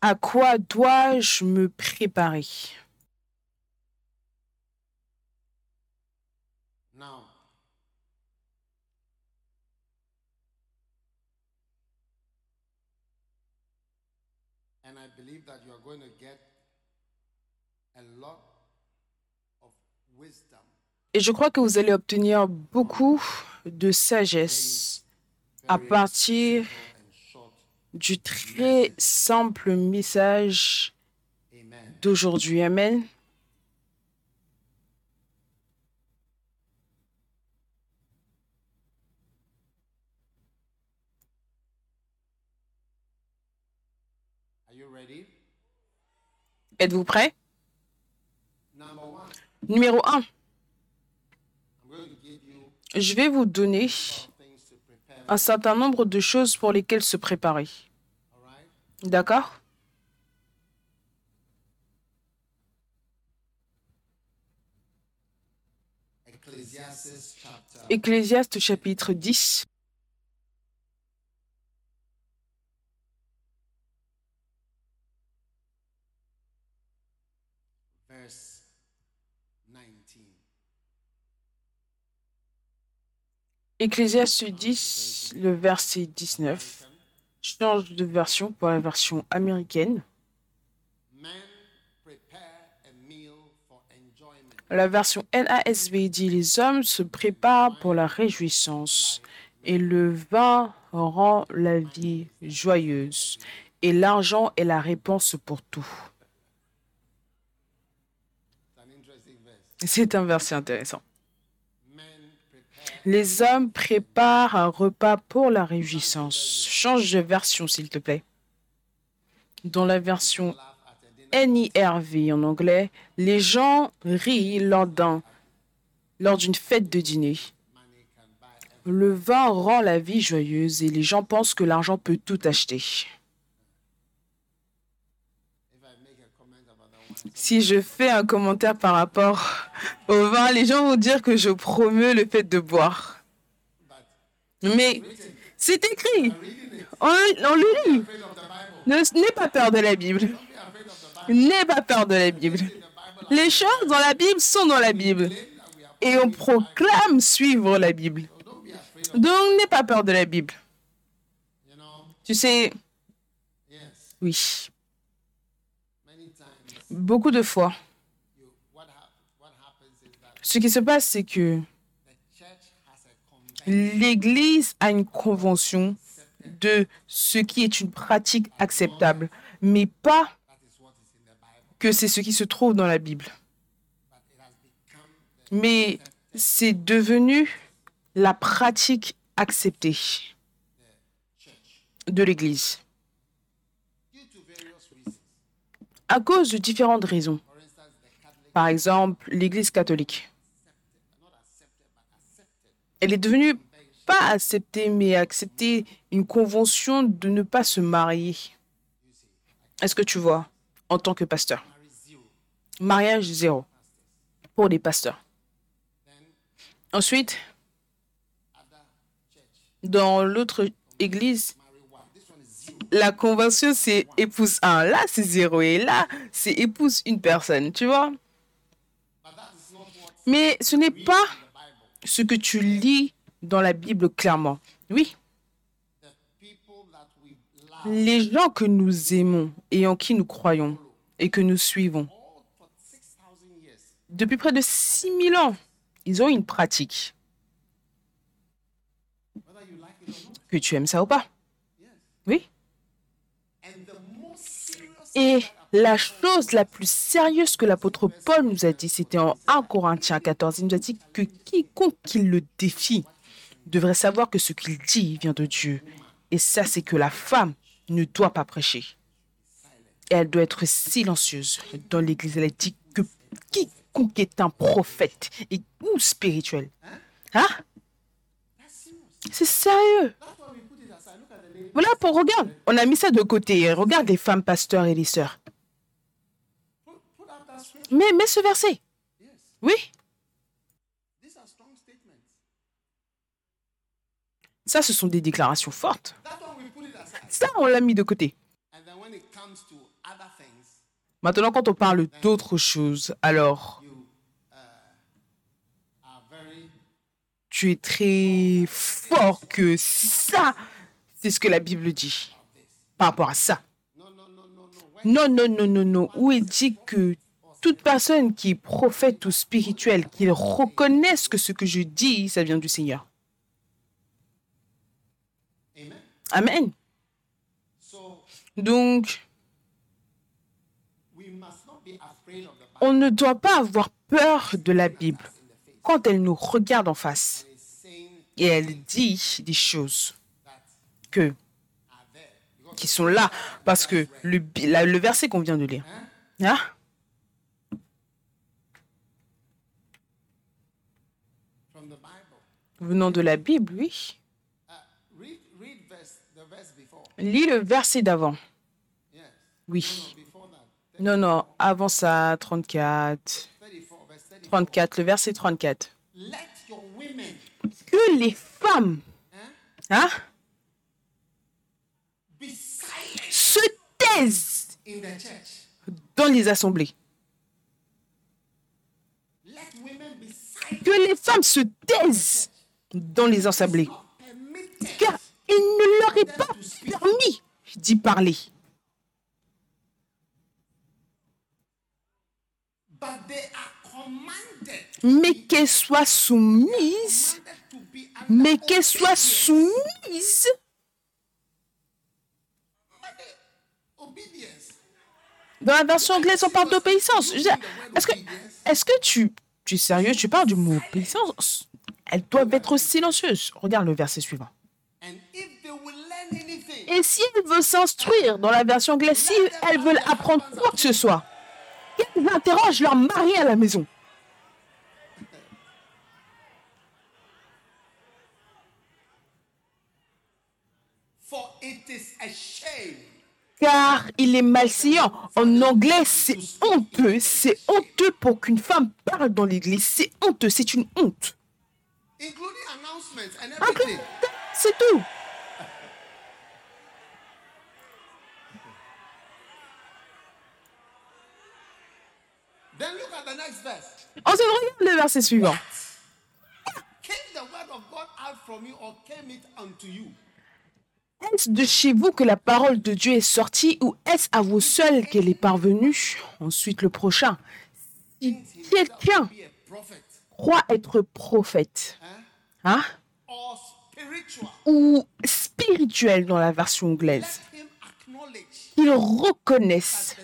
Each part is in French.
À quoi dois-je me préparer? Et je crois que vous allez obtenir beaucoup de sagesse à partir du très simple message d'aujourd'hui. Amen. Êtes-vous prêt Numéro 1. Je vais vous donner un certain nombre de choses pour lesquelles se préparer. D'accord? Ecclésiaste chapitre 10. Ecclésiaste 10, le verset 19. Je change de version pour la version américaine. La version NASB dit Les hommes se préparent pour la réjouissance, et le vin rend la vie joyeuse, et l'argent est la réponse pour tout. C'est un verset intéressant. Les hommes préparent un repas pour la réjouissance. Change de version, s'il te plaît. Dans la version NIRV en anglais, les gens rient lors lors d'une fête de dîner. Le vin rend la vie joyeuse et les gens pensent que l'argent peut tout acheter. Si je fais un commentaire par rapport au vin, les gens vont dire que je promeux le fait de boire. Mais c'est écrit. On, le lit. N'aie pas peur de la Bible. N'aie pas peur de la Bible. Les choses dans la Bible sont dans la Bible. Et on proclame suivre la Bible. Donc, n'aie pas peur de la Bible. Tu sais, oui. Beaucoup de fois, ce qui se passe, c'est que l'Église a une convention de ce qui est une pratique acceptable, mais pas que c'est ce qui se trouve dans la Bible. Mais c'est devenu la pratique acceptée de l'Église. À cause de différentes raisons. Par exemple, l'Église catholique. Elle est devenue pas acceptée, mais accepter une convention de ne pas se marier. Est-ce que tu vois en tant que pasteur? Mariage zéro pour les pasteurs. Ensuite, dans l'autre église, la convention, c'est épouse un. Là, c'est zéro. Et là, c'est épouse une personne. Tu vois? Mais ce n'est pas ce que tu lis dans la Bible clairement. Oui. Les gens que nous aimons et en qui nous croyons et que nous suivons, depuis près de 6000 ans, ils ont une pratique. Que tu aimes ça ou pas. Oui. Et la chose la plus sérieuse que l'apôtre Paul nous a dit, c'était en 1 Corinthiens 14, il nous a dit que quiconque qui le défie devrait savoir que ce qu'il dit vient de Dieu. Et ça, c'est que la femme ne doit pas prêcher. Elle doit être silencieuse. Dans l'Église, elle a dit que quiconque est un prophète et, ou spirituel. Hein? C'est sérieux. Voilà, pour regarde, on a mis ça de côté. Regarde les femmes pasteurs et les sœurs. Mais, mais ce verset. Oui. Ça, ce sont des déclarations fortes. Ça, on l'a mis de côté. Maintenant, quand on parle d'autres choses, alors tu es très fort que ça, c'est ce que la Bible dit par rapport à ça. Non, non, non, non, non. Où il dit que toute personne qui est prophète ou spirituelle, qu'il reconnaisse que ce que je dis, ça vient du Seigneur. Amen. Donc, on ne doit pas avoir peur de la Bible quand elle nous regarde en face et elle dit des choses que, qui sont là parce que le, la- le verset qu'on vient de lire, hein, from the Bible. venant de la Bible, oui. Lis le verset d'avant. Oui. Non, non, avant ça, 34. 34 verse 34. 34, le verset 34. Let your women Que les femmes hein, dans les assemblées. Que les femmes se taisent dans les assemblées. Car il ne leur est pas permis d'y parler. Mais qu'elles soient soumises, commanded to be under mais qu'elles soient obedience. Dans la version anglaise, on parle d'obéissance. Est-ce que, est-ce que tu, tu es sérieux? Tu parles du mot obéissance Elles doivent être silencieuses. Regarde le verset suivant. Et si elles veulent s'instruire dans la version anglaise, si elles veulent apprendre quoi que ce soit, qu'elles interrogent leur mari à la maison. Car il est malséant. En anglais, c'est honteux. C'est honteux pour qu'une femme parle dans l'église. C'est honteux. C'est une honte. everything. C'est tout. Ensuite, regarde le verset suivant. Est-ce de chez vous que la parole de Dieu est sortie ou est-ce à vous seuls qu'elle est parvenue? Ensuite, le prochain. Si quelqu'un croit être prophète hein, ou spirituel dans la version anglaise, qu'il reconnaisse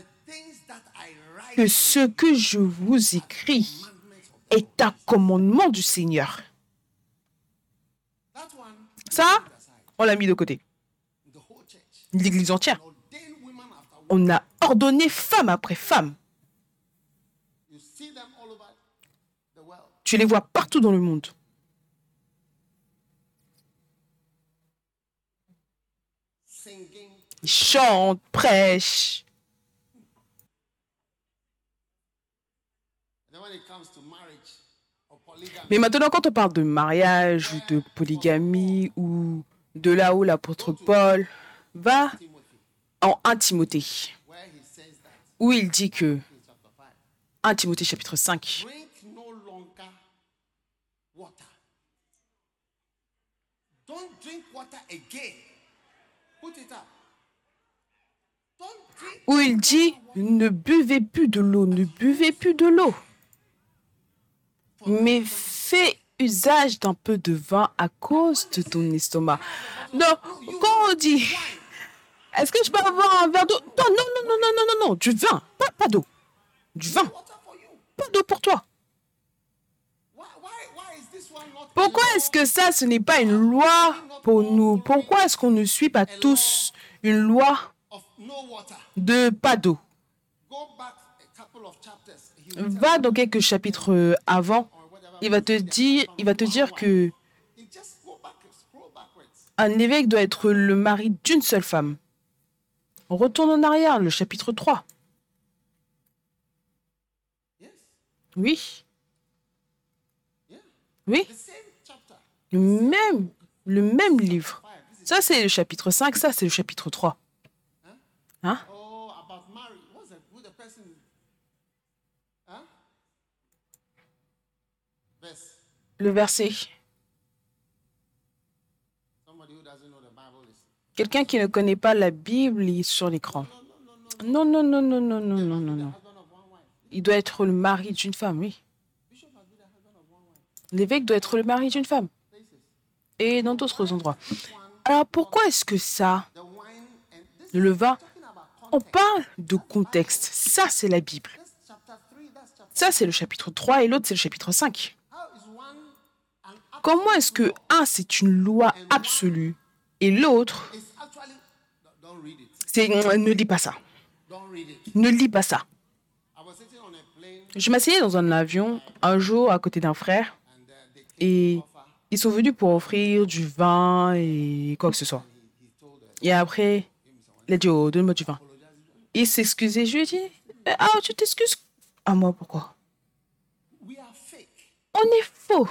que ce que je vous écris est un commandement du Seigneur. Ça, on l'a mis de côté. L'Église entière. On a ordonné femme après femme. Tu les vois partout dans le monde. Ils chantent, prêchent. Mais maintenant, quand on parle de mariage ou de polygamie ou de là où l'apôtre Paul va en 1 Timothée, où il dit que in chapter 5, 1 Timothée chapitre 5, drink no longer water. Don't drink water again. Put it up. Don't drink où il dit ne buvez plus de l'eau, ne buvez plus de l'eau, mais fais usage d'un peu de vin à cause de ton estomac. Donc, quand on dit est-ce que je peux avoir un verre d'eau? Non, non, non, non, non, non, non, du vin, pas, d'eau, du vin, pas d'eau pour toi. Pourquoi est-ce que ça, ce n'est pas une loi pour nous? Pourquoi est-ce qu'on ne suit pas tous une loi de pas d'eau? Va dans quelques chapitres euh, avant, il va te dire, il va te dire que un évêque doit être le mari d'une seule femme. Retourne en arrière, le chapitre 3. Oui. Oui. Le même, le même livre. Ça, c'est le chapitre 5, ça, c'est le chapitre 3. Hein? Le verset Quelqu'un qui ne connaît pas la Bible est sur l'écran. Non, non, non, non, non, non, non, non, non. Il doit être le mari d'une femme, oui. L'évêque doit être le mari d'une femme. Et dans d'autres endroits. Alors pourquoi est-ce que ça, le vin, on parle de contexte? Ça, c'est la Bible. This chapter 3, that's chapter. Ça, c'est le chapitre 3 et l'autre, c'est le chapitre 5. How is one an Comment est-ce que un, c'est une loi absolue et l'autre, c'est ne lis pas ça. Ne lis pas ça. Je m'asseyais dans un avion un jour à côté d'un frère et ils sont venus pour offrir du vin et quoi que ce soit. Et après, il a dit, oh, donne-moi du vin. Il excusé. Je lui ai dit, ah, tu t'excuses À moi, pourquoi? On est faux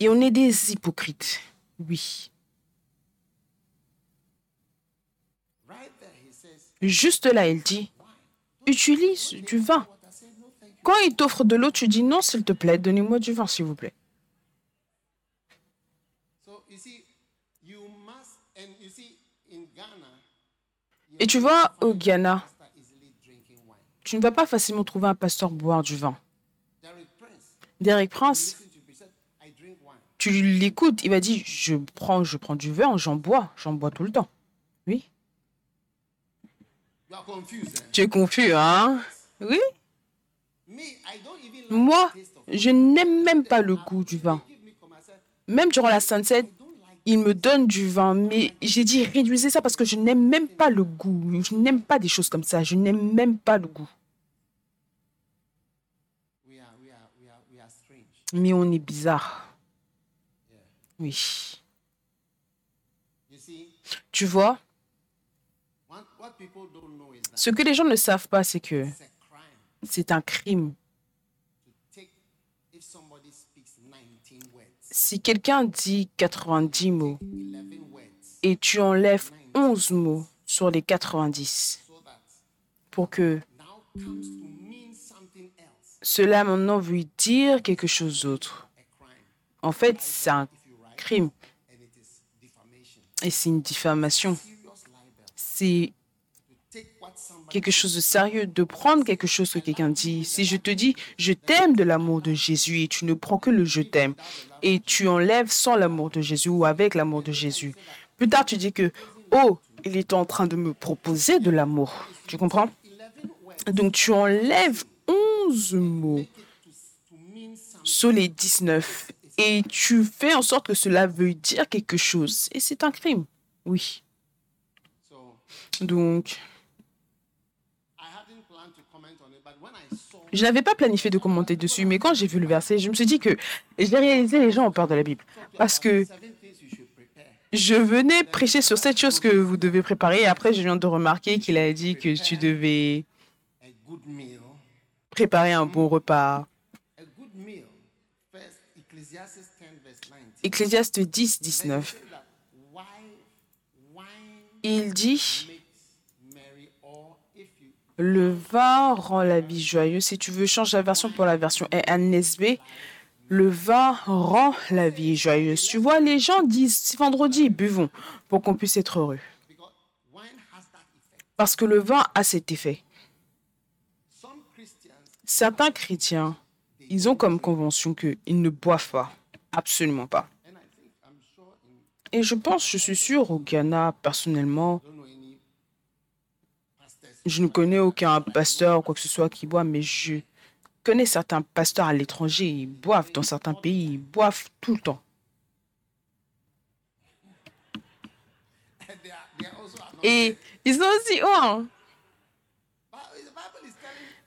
et on est des hypocrites. Oui. Juste là, il dit, utilise du vin. Quand il t'offre de l'eau, tu dis, non, s'il te plaît, donnez-moi du vin, s'il vous plaît. Et tu vois, au Ghana, tu ne vas pas facilement trouver un pasteur boire du vin. Derek Prince, tu l'écoutes, il va dire, je prends, je prends du vin, j'en bois, j'en bois tout le temps. Oui. Tu es confus, hein? Oui. Moi, je n'aime même pas le goût du vin. Même durant la sunset, il me donne du vin, mais j'ai dit réduisez ça parce que je n'aime même pas le goût. Je n'aime pas des choses comme ça. Je n'aime même pas le goût. Mais on est bizarre. Oui. Tu vois, ce que les gens ne savent pas, c'est que c'est un crime. Si quelqu'un dit 90 mots et tu enlèves 11 mots sur les 90 pour que cela maintenant veut dire quelque chose d'autre. En fait, c'est un crime et c'est une diffamation. C'est quelque chose de sérieux, de prendre quelque chose que quelqu'un dit. Si je te dis je t'aime de l'amour de Jésus et tu ne prends que le je t'aime et tu enlèves sans l'amour de Jésus ou avec l'amour de Jésus, plus tard tu dis que oh, il est en train de me proposer de l'amour. Tu comprends? 11 words Donc tu enlèves 11 mots sur les 19 et tu fais en sorte que cela veuille dire quelque chose. Et c'est un crime. Oui. Donc, je n'avais pas planifié de commenter dessus, mais quand j'ai vu le verset, je me suis dit que j'ai réalisé les gens ont peur de la Bible. Parce que je venais prêcher sur cette chose que vous devez préparer. Et après, je viens de remarquer qu'il a dit que tu devais préparer un bon repas. a good meal. First, Ecclesiastes 10 verse 19. Ecclésiaste 10, 19. Say that why wine Il dit makes merry, or if you Le vin rend la vie joyeuse. Si tu veux, change la version pour la version NSB. Le vin rend la vie joyeuse. Tu vois, les gens disent, c'est vendredi, buvons pour qu'on puisse être heureux. Parce que le vin a cet effet. Certains chrétiens, ils ont comme convention qu'ils ne boivent pas. Absolument pas. Et je pense, je suis sûr, au Ghana, personnellement, je ne connais aucun pasteur ou quoi que ce soit qui boit, mais je connais certains pasteurs à l'étranger, ils boivent dans certains pays, ils boivent tout le temps. Et ils sont aussi oh, hein.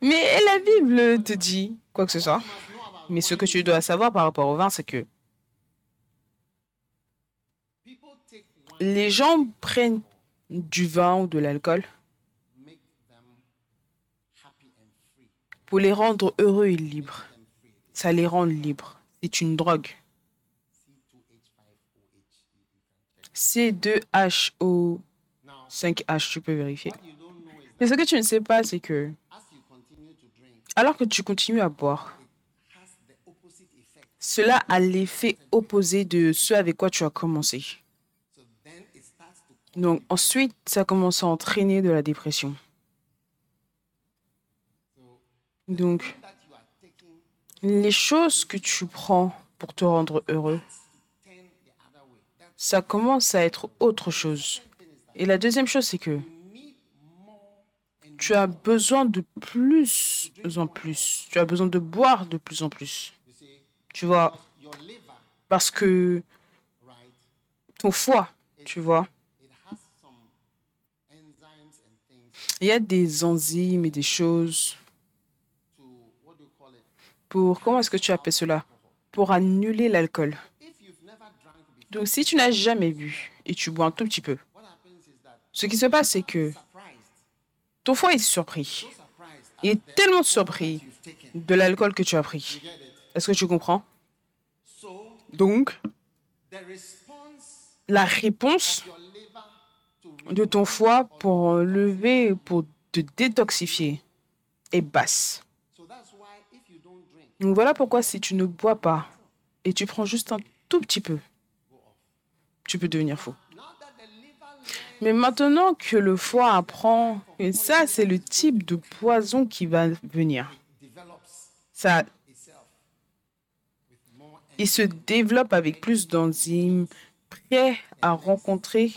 Mais la Bible te dit quoi que ce soit. Mais ce que tu dois savoir par rapport au vin, c'est que les gens prennent du vin ou de l'alcool pour les rendre heureux et libres. Ça les rend libres. C'est une drogue. C2H5OH. C2HO5H, tu peux vérifier. Mais ce que tu ne sais pas, c'est que alors que tu continues à boire, cela a l'effet opposé de ce avec quoi tu as commencé. Donc ensuite, ça commence à entraîner de la dépression. Donc, les choses que tu prends pour te rendre heureux, ça commence à être autre chose. Et la deuxième chose, c'est que tu as besoin de plus en plus. Tu as besoin de boire de plus en plus. Tu vois, parce que ton foie, tu vois, il y a des enzymes et des choses to what do you call it? Comment est-ce que tu appelles cela? Pour annuler l'alcool. Donc si tu n'as jamais bu et tu bois un tout petit peu, ce qui se passe, c'est que ton foie est surpris. Il est tellement surpris de l'alcool que tu as pris. Est-ce que tu comprends? Donc, la réponse de ton foie pour lever, pour te détoxifier est basse. Donc voilà pourquoi si tu ne bois pas et tu prends juste un tout petit peu, tu peux devenir fou. Mais maintenant que le foie apprend que ça, c'est le type de poison qui va venir. Ça, il se développe avec plus d'enzymes, prêt à rencontrer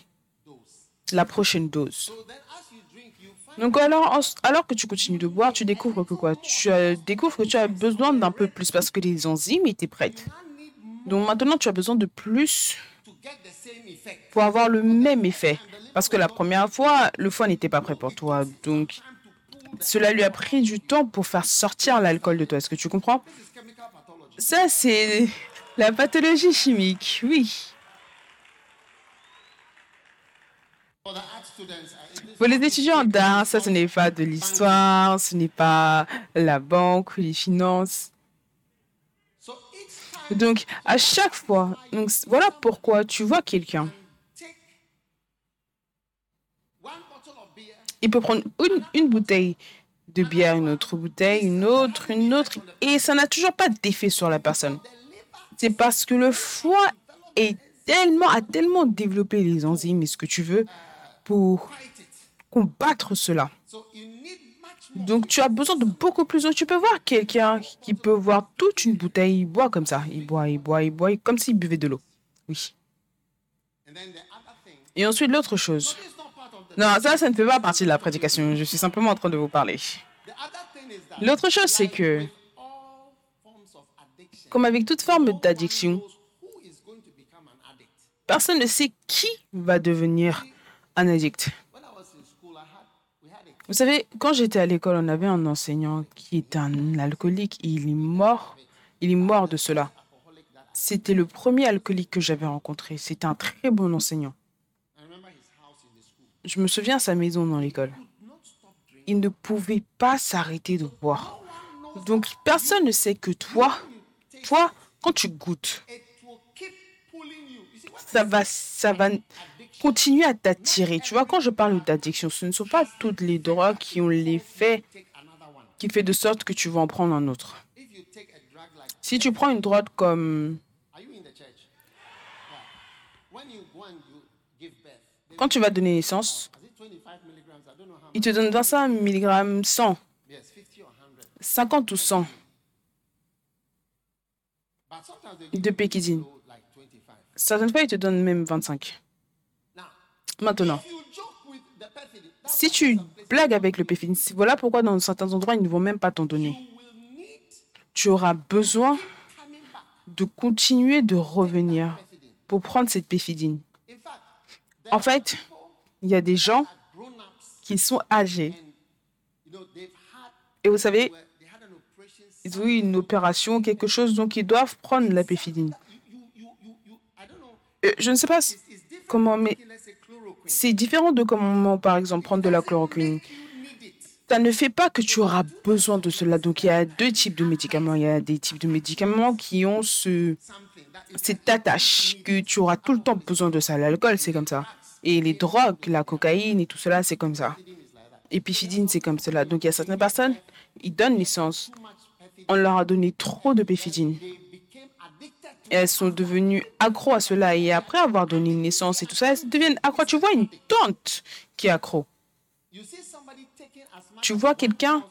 la prochaine dose. So then as you drink, you find Donc alors, alors que tu continues de boire, tu découvres que quoi? Tu découvres que tu as besoin d'un peu plus parce que les enzymes étaient prêtes. Donc maintenant, tu as besoin de plus pour avoir le même effet. Parce que la première fois, le foie n'était pas prêt pour toi. Donc, cela lui a pris du temps pour faire sortir l'alcool de toi. Est-ce que tu comprends? Ça, c'est la pathologie chimique, oui. For the art students, uh, it is Pour les étudiants d'art, ça, ce n'est pas de l'histoire, ce n'est pas la banque ou les finances. Donc, à chaque fois, donc, voilà pourquoi tu vois quelqu'un. Il peut prendre une, une bouteille de bière, une autre bouteille, une autre, une autre, et ça n'a toujours pas d'effet sur la personne. C'est parce que le foie est tellement, a tellement développé les enzymes et ce que tu veux pour combattre cela. Donc tu as besoin de beaucoup plus d'eau. Tu peux voir quelqu'un qui peut voir toute une bouteille, il boit comme ça. Il boit, il boit, il boit, comme s'il buvait de l'eau. Oui. Et ensuite, l'autre chose. Non, ça, ça ne fait pas partie de la prédication. Je suis simplement en train de vous parler. L'autre chose, c'est que, comme avec toute forme d'addiction, personne ne sait qui va devenir un addict. Vous savez, quand j'étais à l'école, on avait un enseignant qui était un alcoolique il est mort. Il est mort de cela. C'était le premier alcoolique que j'avais rencontré. C'était un très bon enseignant. Je me souviens de sa maison dans l'école. Il ne pouvait pas s'arrêter de boire. Donc personne ne sait que toi, toi, quand tu goûtes, ça va, ça va continuer à t'attirer. Tu vois, quand je parle d'addiction, ce ne sont pas toutes les drogues qui ont l'effet qui fait de sorte que tu vas en prendre un autre. Si tu prends une drogue comme quand tu vas donner naissance, is it 25 milligrams? I don't know how il te donne 25 mg 100, Yes, 50 or 100. 50 ou 100 But sometimes they give de 25. Certaines fois, ils te donnent même 25. Maintenant, si tu blagues avec le péphine, voilà pourquoi dans certains endroits, ils ne vont même pas t'en donner. Tu auras besoin de continuer de revenir pour prendre cette péphidine. En fait, il y a des gens qui sont âgés. Et vous savez, ils ont eu une opération, quelque chose, donc ils doivent prendre la péphidine. Euh, je ne sais pas comment, mais taking, let's say, chloroquine. C'est différent de comment, par exemple, prendre de la chloroquine. Ça ne fait pas que tu auras besoin de cela. Donc, il y a deux types de médicaments. Il y a des types de médicaments qui ont ce, cette attache que tu auras tout le temps besoin de ça. L'alcool, c'est comme ça. Et les drogues, la cocaïne et tout cela, c'est comme ça. Épifidine, c'est comme cela. Donc, il y a certaines personnes, ils donnent pethidine. On leur a donné trop de péfidine. Elles sont devenues accro à cela. Et après avoir donné naissance et tout ça, elles deviennent accro. Tu vois une tante qui est accro. Tu vois quelqu'un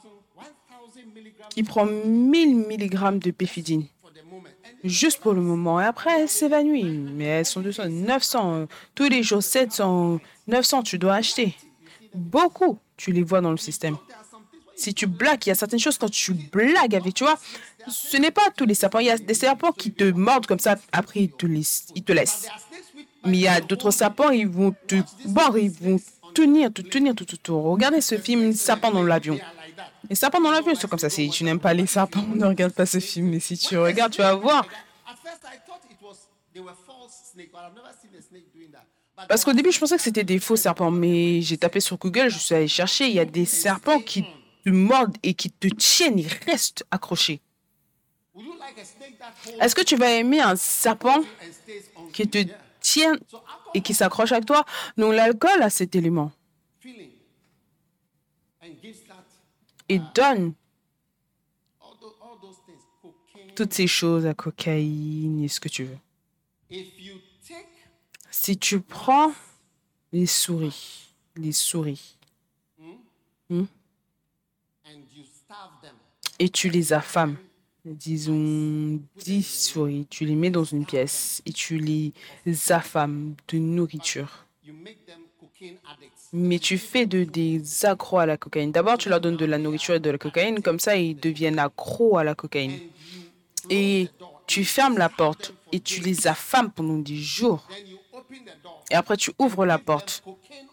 1000 milligrams qui prend 1000 mg de péfidine juste pour le moment. Et après, elle s'évanouit. Mais elles sont 200, 900. euh, Tous les jours, 700, 900, tu dois acheter. Beaucoup, tu les vois dans le système. Si tu blagues, il y a certaines choses quand tu blagues avec, tu vois, ce n'est pas tous les serpents. Il y a des serpents qui te mordent comme ça, après ils te laissent. Ils te laissent. Mais il y a d'autres serpents, ils vont te mordre, ils vont tenir, te tenir tout autour. Regardez ce film, Serpent dans l'avion. Les serpents dans l'avion, c'est comme ça. Si tu n'aimes pas les serpents, ne regarde pas ce film. Mais si tu regardes, tu vas voir. Parce qu'au début, je pensais que c'était des faux serpents, mais j'ai tapé sur Google, je suis allé chercher. Il y a des serpents qui te mordent et qui te tiennent, ils restent accrochés. Est-ce que tu vas aimer un serpent qui te tient et qui s'accroche avec toi? Donc l'alcool a cet élément et donne toutes ces choses, la cocaïne et ce que tu veux. Si tu prends les souris, les souris, them, et tu les affames, disons 10 souris, tu les mets dans une pièce et tu les affames de nourriture. Mais tu fais de des accros à la cocaïne. D'abord, tu leur donnes de la nourriture et de la cocaïne, comme ça ils deviennent accros à la cocaïne. Et tu fermes la porte et tu les affames pendant 10 jours. Et après, tu ouvres la porte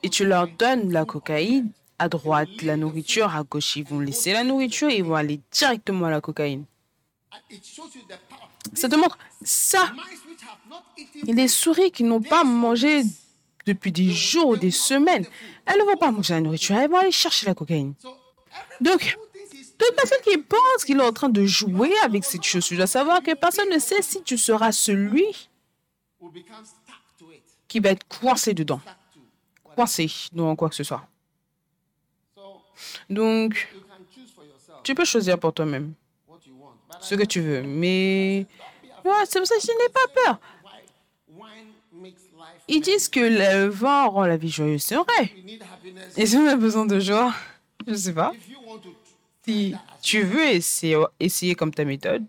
et tu leur donnes la cocaïne à droite, la nourriture à gauche. Ils vont laisser la nourriture et ils vont aller directement à la cocaïne. Ça te montre ça. Les souris qui n'ont pas mangé depuis des jours ou des semaines, elles ne vont pas manger la nourriture, elles vont aller chercher la cocaïne. Donc, toute personne qui pense qu'il est en train de jouer avec cette chose, tu dois savoir que personne ne sait si tu seras celui qui va être coincé dedans, coincé dans quoi que ce soit. Donc, tu peux choisir pour toi-même ce que tu veux, mais Ouais, c'est pour ça que je n'ai pas peur. Ils disent que le vin rend la vie joyeuse, c'est vrai. Et si on a besoin de joie, je sais pas. Si tu veux essayer, essayer comme ta méthode,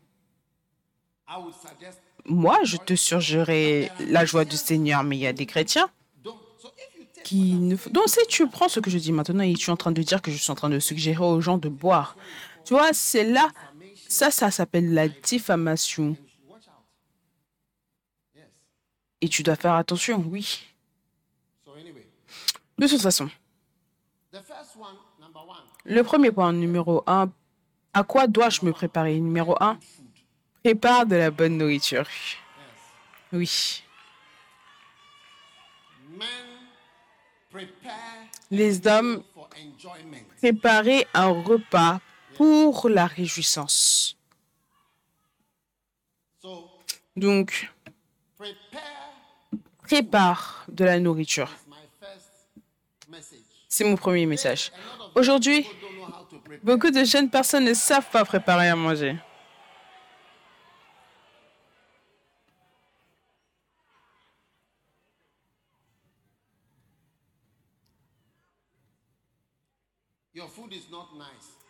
moi, je te suggérerais la joie du Seigneur, mais il y a des chrétiens don't so if you take Donc, si tu prends ce que je dis maintenant et tu es en train de dire que je suis en train de suggérer aux gens de boire, tu vois, c'est là, ça, ça s'appelle la diffamation. Et tu dois faire attention, oui. De toute façon, le premier point, numéro un, à quoi dois-je me préparer? Numéro un, prépare de la bonne nourriture. Oui. Les hommes préparer un repas pour la réjouissance. Donc, prépare de la nourriture. C'est mon premier message. Aujourd'hui, beaucoup de jeunes personnes ne savent pas préparer à manger.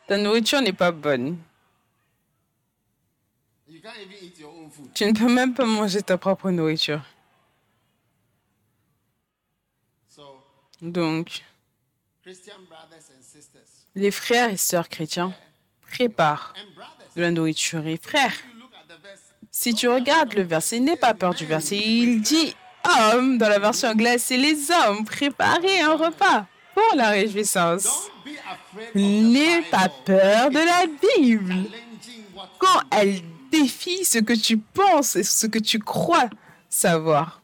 Ta nourriture n'est pas bonne. Tu ne peux même pas manger ta propre nourriture. Donc, les frères et sœurs chrétiens préparent de la nourriture. Et frères, si tu regardes le verset, n'aie pas peur du verset. Il dit hommes dans la version anglaise, c'est les hommes préparer un repas pour la réjouissance. N'aie pas peur de la Bible. Quand elle défie ce que tu penses et ce que tu crois savoir.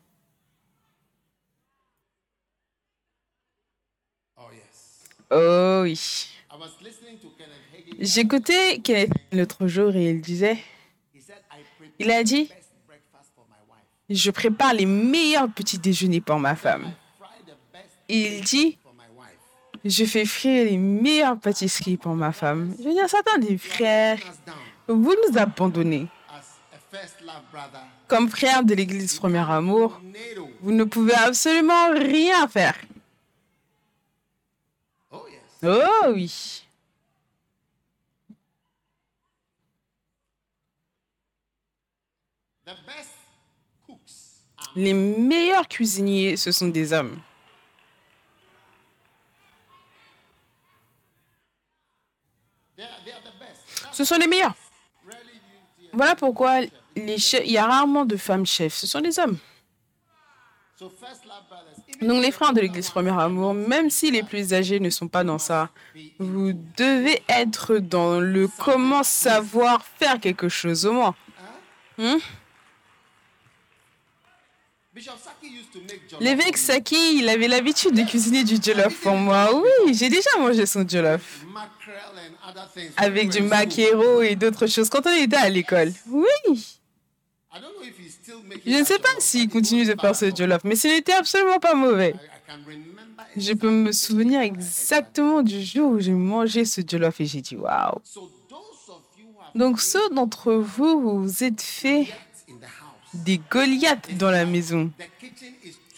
Oh oui. J'écoutais Kenneth l'autre jour et il disait, il a dit, je prépare les meilleurs petits déjeuners pour ma femme. Il dit. Je fais frire les meilleures pâtisseries pour ma femme. Je veux dire, certains des frères, vous nous abandonnez Comme frère de l'Église Premier Amour, vous ne pouvez absolument rien faire. Oh oui. Les meilleurs cuisiniers, ce sont des hommes. Ce sont les meilleurs. Voilà pourquoi les chefs- il y a rarement de femmes chefs. Ce sont des hommes. Donc les frères de l'Église Premier Amour, même si les plus âgés ne sont pas dans ça, vous devez être dans le comment savoir faire quelque chose au moins. Bishop Saki used to make jollof. L'évêque Saki, il avait l'habitude de cuisiner du jollof pour moi. Oui, j'ai déjà mangé son jollof. Avec du maquereau et d'autres choses quand on était à l'école. Oui. Je ne sais pas s'il continue de faire ce jollof, mais ce n'était absolument pas mauvais. Je peux me souvenir exactement du jour où j'ai mangé ce jollof et j'ai dit waouh. Donc ceux d'entre vous, vous êtes fait in the house, des Goliaths dans la maison.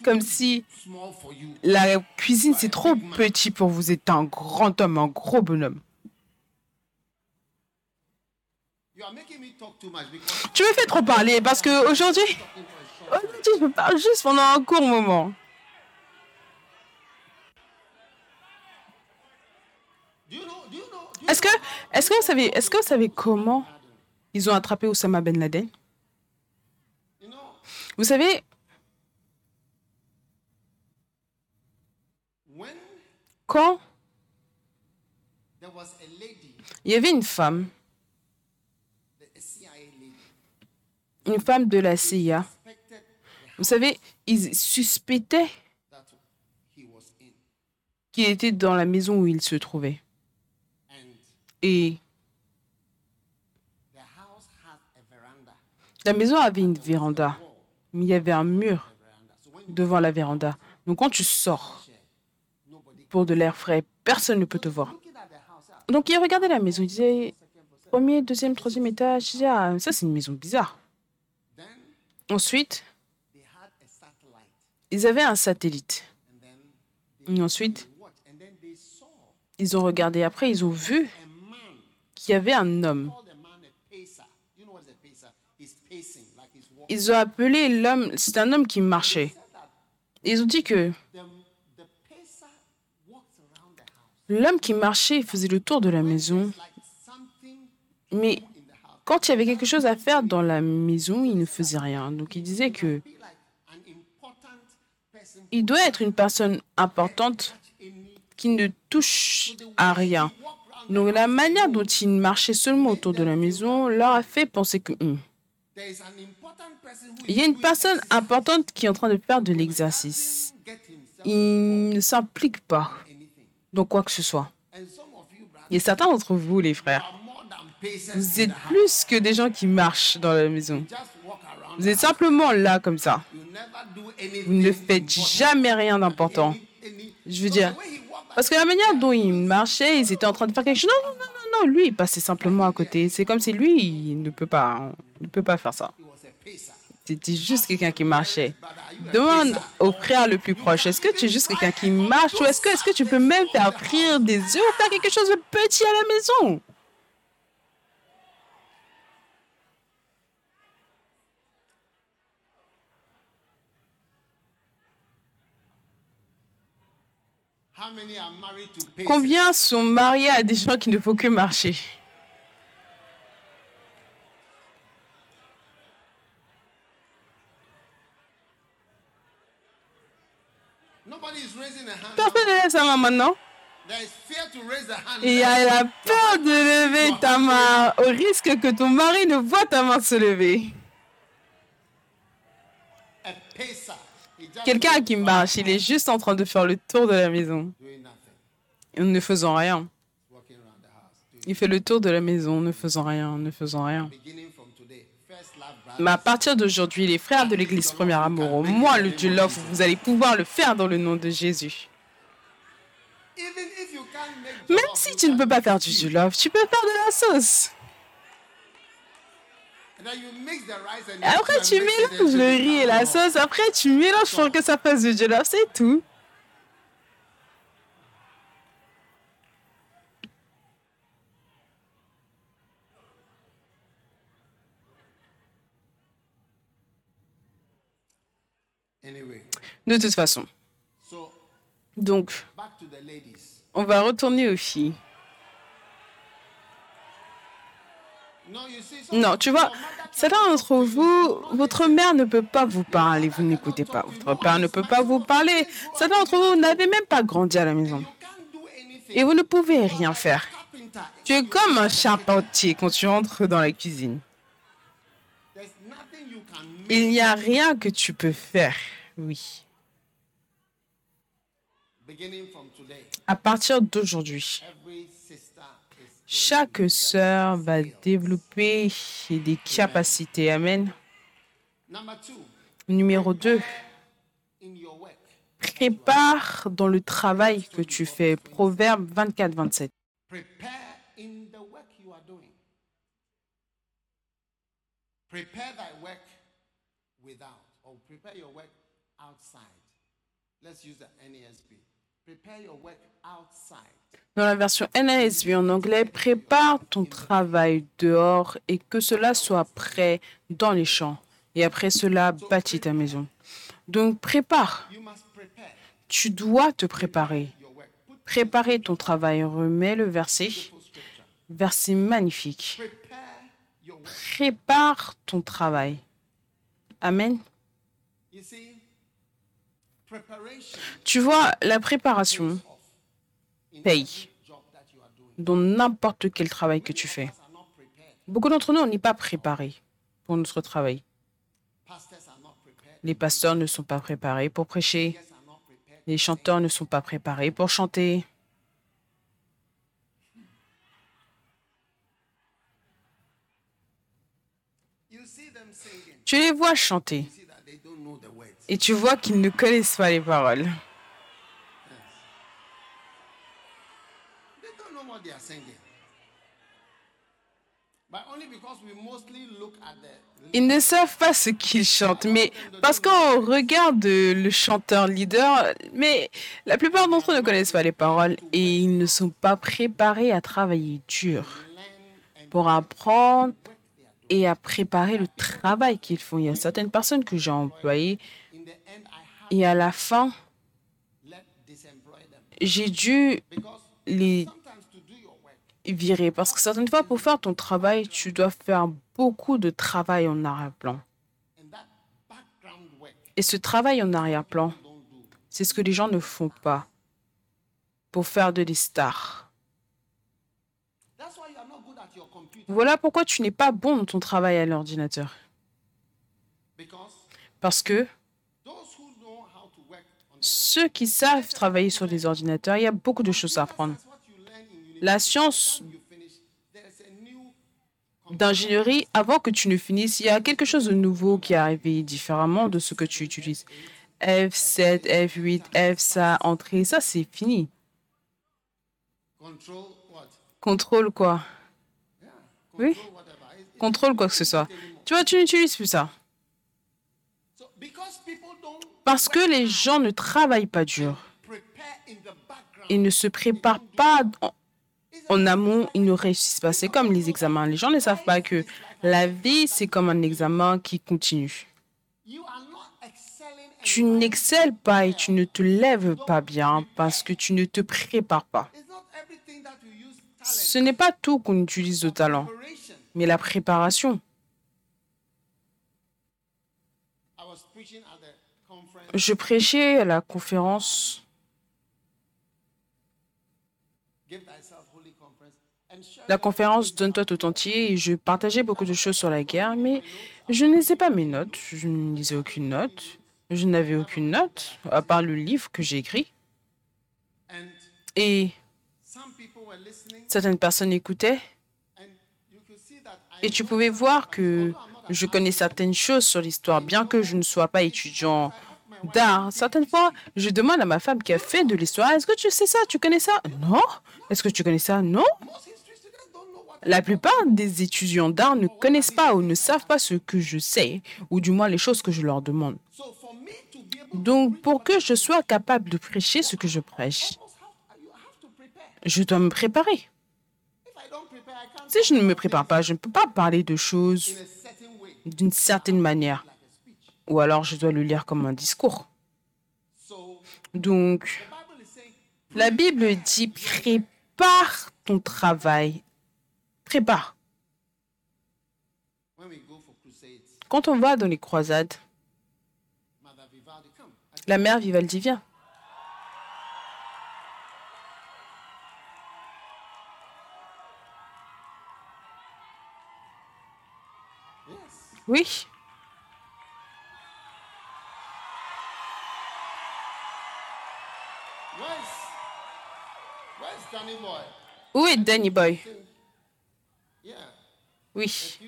Comme si la cuisine c'est trop petit pour vous. Êtes un grand homme, un gros bonhomme. Tu me fais trop parler parce que aujourd'hui, aujourd'hui je parle juste pendant un court moment. Est-ce que, est-ce que vous savez, est-ce que vous savez comment ils ont attrapé Osama Ben Laden? Vous savez, quand il y avait une femme, une femme de la CIA, vous savez, ils suspectaient qu'il était dans la maison où il se trouvait. Et la maison avait une véranda, il y avait un mur devant la véranda. Donc quand tu sors pour de l'air frais, personne ne peut te voir. Donc il regardait la maison, il disait premier, deuxième, troisième étage. Je disais, ah, ça c'est une maison bizarre. Ensuite, ils avaient un satellite. Et ensuite, ils ont regardé. Après, ils ont vu qu'il y avait un homme. Ils ont appelé l'homme, c'est un homme qui marchait. Ils ont dit que l'homme qui marchait faisait le tour de la maison. Mais quand il y avait quelque chose à faire dans la maison, il ne faisait rien. Donc il disait que il doit être une personne importante qui ne touche à rien. Donc la manière dont il marchait seulement autour de la maison leur a fait penser que hmm, il y a une personne importante qui est en train de faire de l'exercice. Il ne s'implique pas dans quoi que ce soit. Et certains d'entre vous, les frères, vous êtes plus que des gens qui marchent dans la maison. Vous êtes simplement là comme ça. Vous ne faites jamais rien d'important. Je veux dire, parce que la manière dont ils marchaient, ils étaient en train de faire quelque chose. Non, non, non, non, lui, il passait simplement à côté. C'est comme si lui, ne peut pas, il ne peut pas faire ça. C'était juste quelqu'un qui marchait. Demande au frère le plus proche, est-ce que tu es juste quelqu'un qui marche ou est-ce que, est-ce que tu peux même faire frire des œufs ou faire quelque chose de petit à la maison? Combien sont mariés à des gens qui ne font que marcher? Personne ne lève sa main maintenant. Il y a la peur de lever ta main au risque que ton mari ne voit ta main se lever. Quelqu'un qui marche, il est juste en train de faire le tour de la maison ne faisant rien. Il fait le tour de la maison en ne faisant rien, en ne faisant rien. Mais à partir d'aujourd'hui, les frères de l'Église Premier Amour, au moins le Dieu l'offre, vous allez pouvoir le faire dans le nom de Jésus. Même si tu ne peux pas faire du tea. jollof, tu peux faire de la sauce. Après, tu mélanges le riz et la sauce. Après, tu mélanges pour que ça fasse du jollof. C'est tout. De toute façon. Donc, on va retourner aux filles. Non, tu vois, certains d'entre vous, votre mère ne peut pas vous parler, vous n'écoutez pas. Votre père ne peut pas vous parler. Certains d'entre vous n'avez même pas grandi à la maison. Et vous ne pouvez rien faire. Tu es comme un charpentier quand tu entres dans la cuisine. Il n'y a rien que tu peux faire. Oui. À partir d'aujourd'hui, chaque sœur va développer des capacités. Amen. Numéro 2. in your work. Prépare dans le travail que tu fais. Proverbe 24, 27. Prepare without, or prepare your work outside. Let's use the NASB. Prepare your work outside. Dans la version NASB en anglais, prépare ton travail dehors et que cela soit prêt dans les champs. Et après cela, bâtis ta maison. Donc prépare. You must prepare Tu dois te préparer. Préparer ton travail. Remets le verset. Verset magnifique. Prépare ton travail. Amen. Tu vois, la préparation paye dans n'importe quel travail que tu fais. Beaucoup d'entre nous, on n'est pas préparés pour notre travail. Les pasteurs ne sont pas préparés pour prêcher. Les chanteurs ne sont pas préparés pour chanter. Tu les vois chanter et tu vois qu'ils ne connaissent pas les paroles. Ils ne savent pas ce qu'ils chantent, mais parce qu'on regarde le chanteur leader, mais la plupart d'entre eux ne connaissent pas les paroles et ils ne sont pas préparés à travailler dur pour apprendre et à préparer le travail qu'ils font. Il y a certaines personnes que j'ai employées et à la fin, j'ai dû les virer parce que certaines fois, pour faire ton travail, tu dois faire beaucoup de travail en arrière-plan. Et ce travail en arrière-plan, c'est ce que les gens ne font pas pour faire de des stars. Voilà pourquoi tu n'es pas bon dans ton travail à l'ordinateur. Parce que ceux qui savent travailler sur des ordinateurs, il y a beaucoup de choses à apprendre. La science d'ingénierie, avant que tu ne finisses, il y a quelque chose de nouveau qui est arrivé différemment de ce que tu utilises. F7, F8, F ça, entrée, ça c'est fini. Contrôle quoi? Oui. Contrôle quoi que ce soit. Tu vois, tu n'utilises plus ça. Parce que les gens ne travaillent pas dur. Ils ne se préparent pas en, en amont, ils ne réussissent pas. C'est comme les examens. Les gens ne savent pas que la vie, c'est comme un examen qui continue. Tu n'excelles pas et tu ne te lèves pas bien parce que tu ne te prépares pas. Ce n'est pas tout qu'on utilise de talent, mais la préparation. Je prêchais à la conférence, la conférence Donne-toi tout entier et je partageais beaucoup de choses sur la guerre, mais je ne lisais pas mes notes, je ne lisais aucune note, je n'avais aucune note, à part le livre que j'ai écrit. Et certaines personnes écoutaient. Et tu pouvais voir que je connais certaines choses sur l'histoire, bien que je ne sois pas étudiant d'art. Certaines fois, je demande à ma femme qui a fait de l'histoire, est-ce que tu sais ça, tu connais ça Non Est-ce que tu connais ça Non. La plupart des étudiants d'art ne connaissent pas ou ne savent pas ce que je sais, ou du moins les choses que je leur demande. Donc, pour que je sois capable de prêcher ce que je prêche, to have, you have to prepare. Je dois me préparer. Si je ne me prépare pas, je ne peux pas parler de choses d'une certaine manière, ou alors je dois le lire comme un discours. Donc, la Bible dit prépare ton travail. Prépare. Quand on va dans les croisades, la mère Vivaldi vient. Oui. Où est Danny Boy? Oui.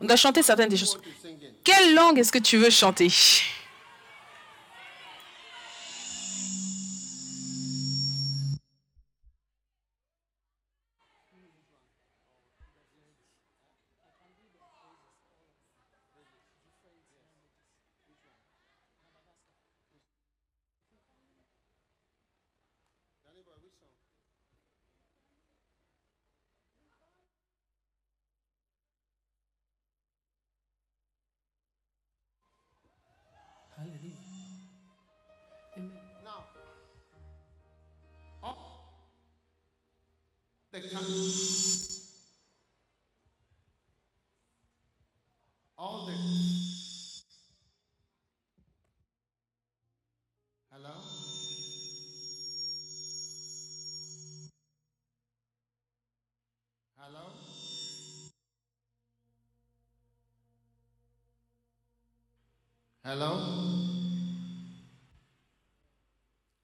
On doit chanter certaines des chansons. Quelle langue est-ce que tu veux chanter? The all the hello. Hello. Hello.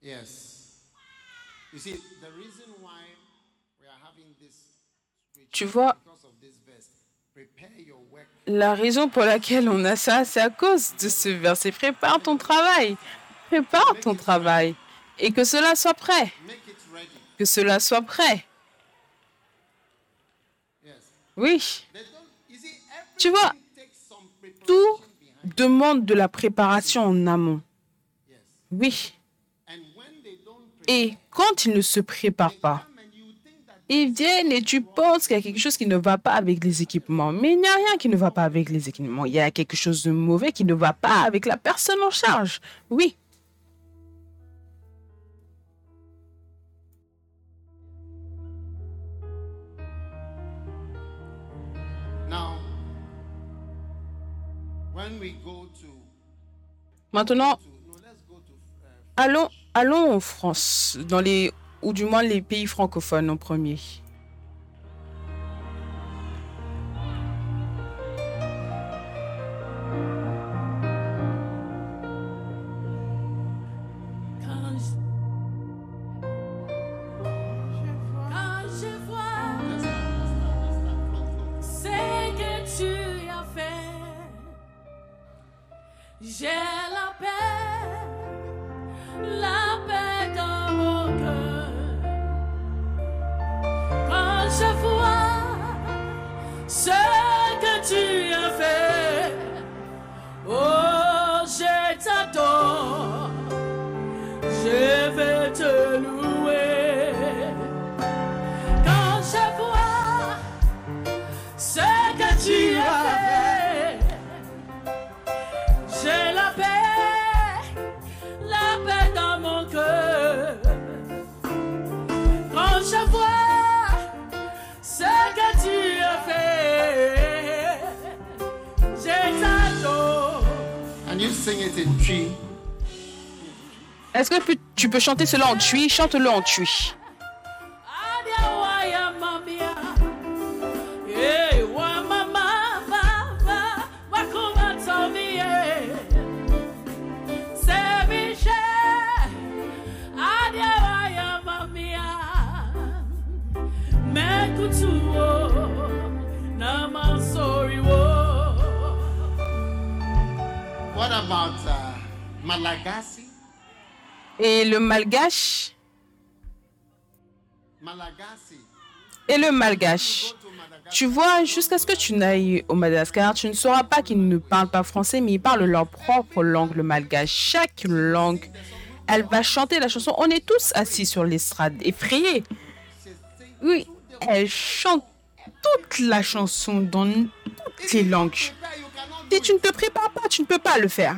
Yes. You see, the reason why Tu is vois, la raison pour laquelle on a ça, c'est à cause de ce verset. Prépare ton travail. Prépare ton travail. Et que cela soit prêt. Que cela soit prêt. Oui. Tu vois, tout demande de la préparation en amont. Oui. Et quand ils ne se préparent pas, come and you think that ils viennent et tu penses qu'il y a quelque chose qui ne va pas avec les équipements. Mais il n'y a rien qui ne va pas avec les équipements. Il y a quelque chose de mauvais qui ne va pas avec la personne en charge. Oui. Maintenant, allons, allons en France, dans les, ou du moins les pays francophones en premier? Chanter cela en tui Chante-le en tui. What about uh, Malagasy? Et le malgache et le malgache. Tu vois, jusqu'à ce que tu n'ailles au Madagascar, tu ne sauras pas qu'ils ne parlent pas français, mais ils parlent leur propre langue, le malgache. Chaque langue, elle va chanter la chanson. On est tous assis sur l'estrade, effrayés. Oui, elle chante toute la chanson dans toutes les langues. Si tu ne te prépares pas, tu ne peux pas le faire.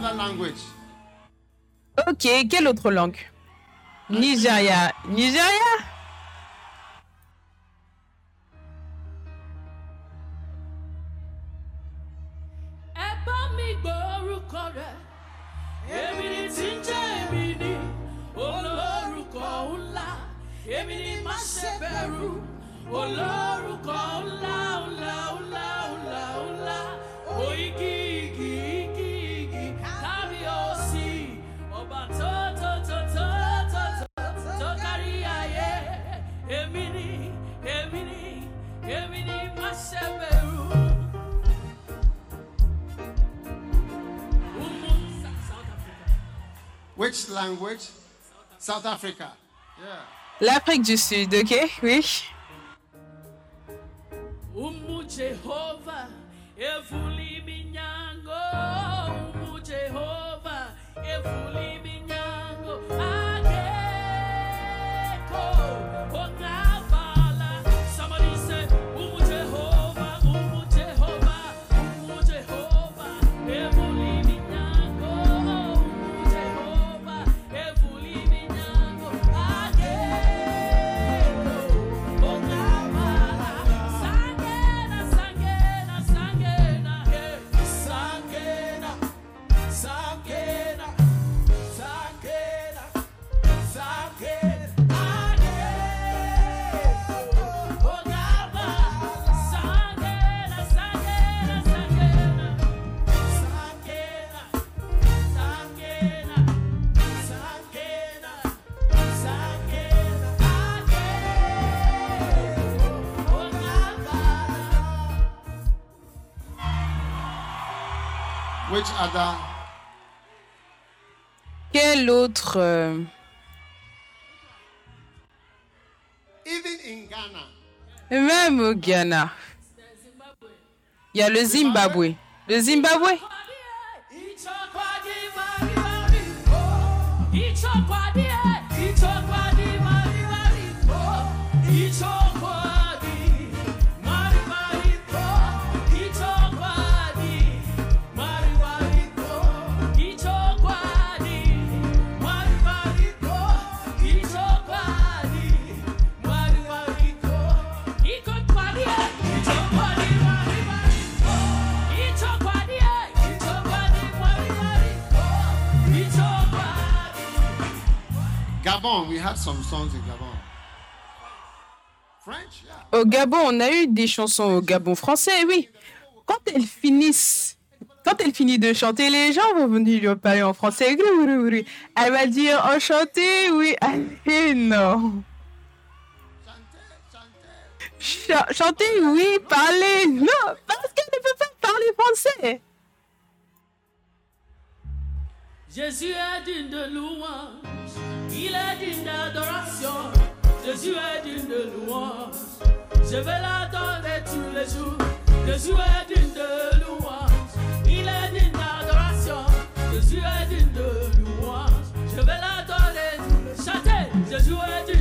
other language? Ok, quelle autre langue? Nigeria. Nigeria? Which language? South Africa. Yeah. L'Afrique du Sud, ok Oui. Umu Jehova, evuli minyango. Umu Jehova, evuli minyango. Quel autre euh, Even in Ghana. Même au Ghana. Il y a le Zimbabwe. Le Zimbabwe Au Gabon, on a eu des chansons au Gabon français, oui. Quand elles finissent, quand elle finit de chanter, les gens vont venir lui parler en français. Elle va dire enchanté, oui, allez, non. Cha- chanter, oui, parler, non, parce qu'elle ne peut pas parler français. Jésus est digne de louange, il est digne d'adoration. Jésus est digne de louange, je vais l'adorer tous les jours. Jésus est digne de louange, il est digne d'adoration. Jésus est digne de louange, je vais l'adorer tous les jours. Jésus est digne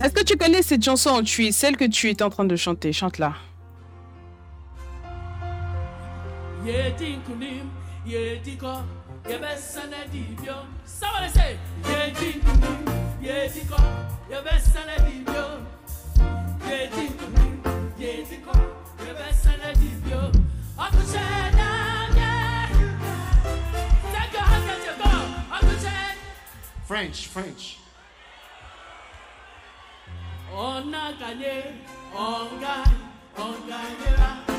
Est-ce que tu connais cette chanson en tui, celle que tu es en train de chanter? Chante-la. Dibyo. French, French. On a gagné, on gagne, on gagnera.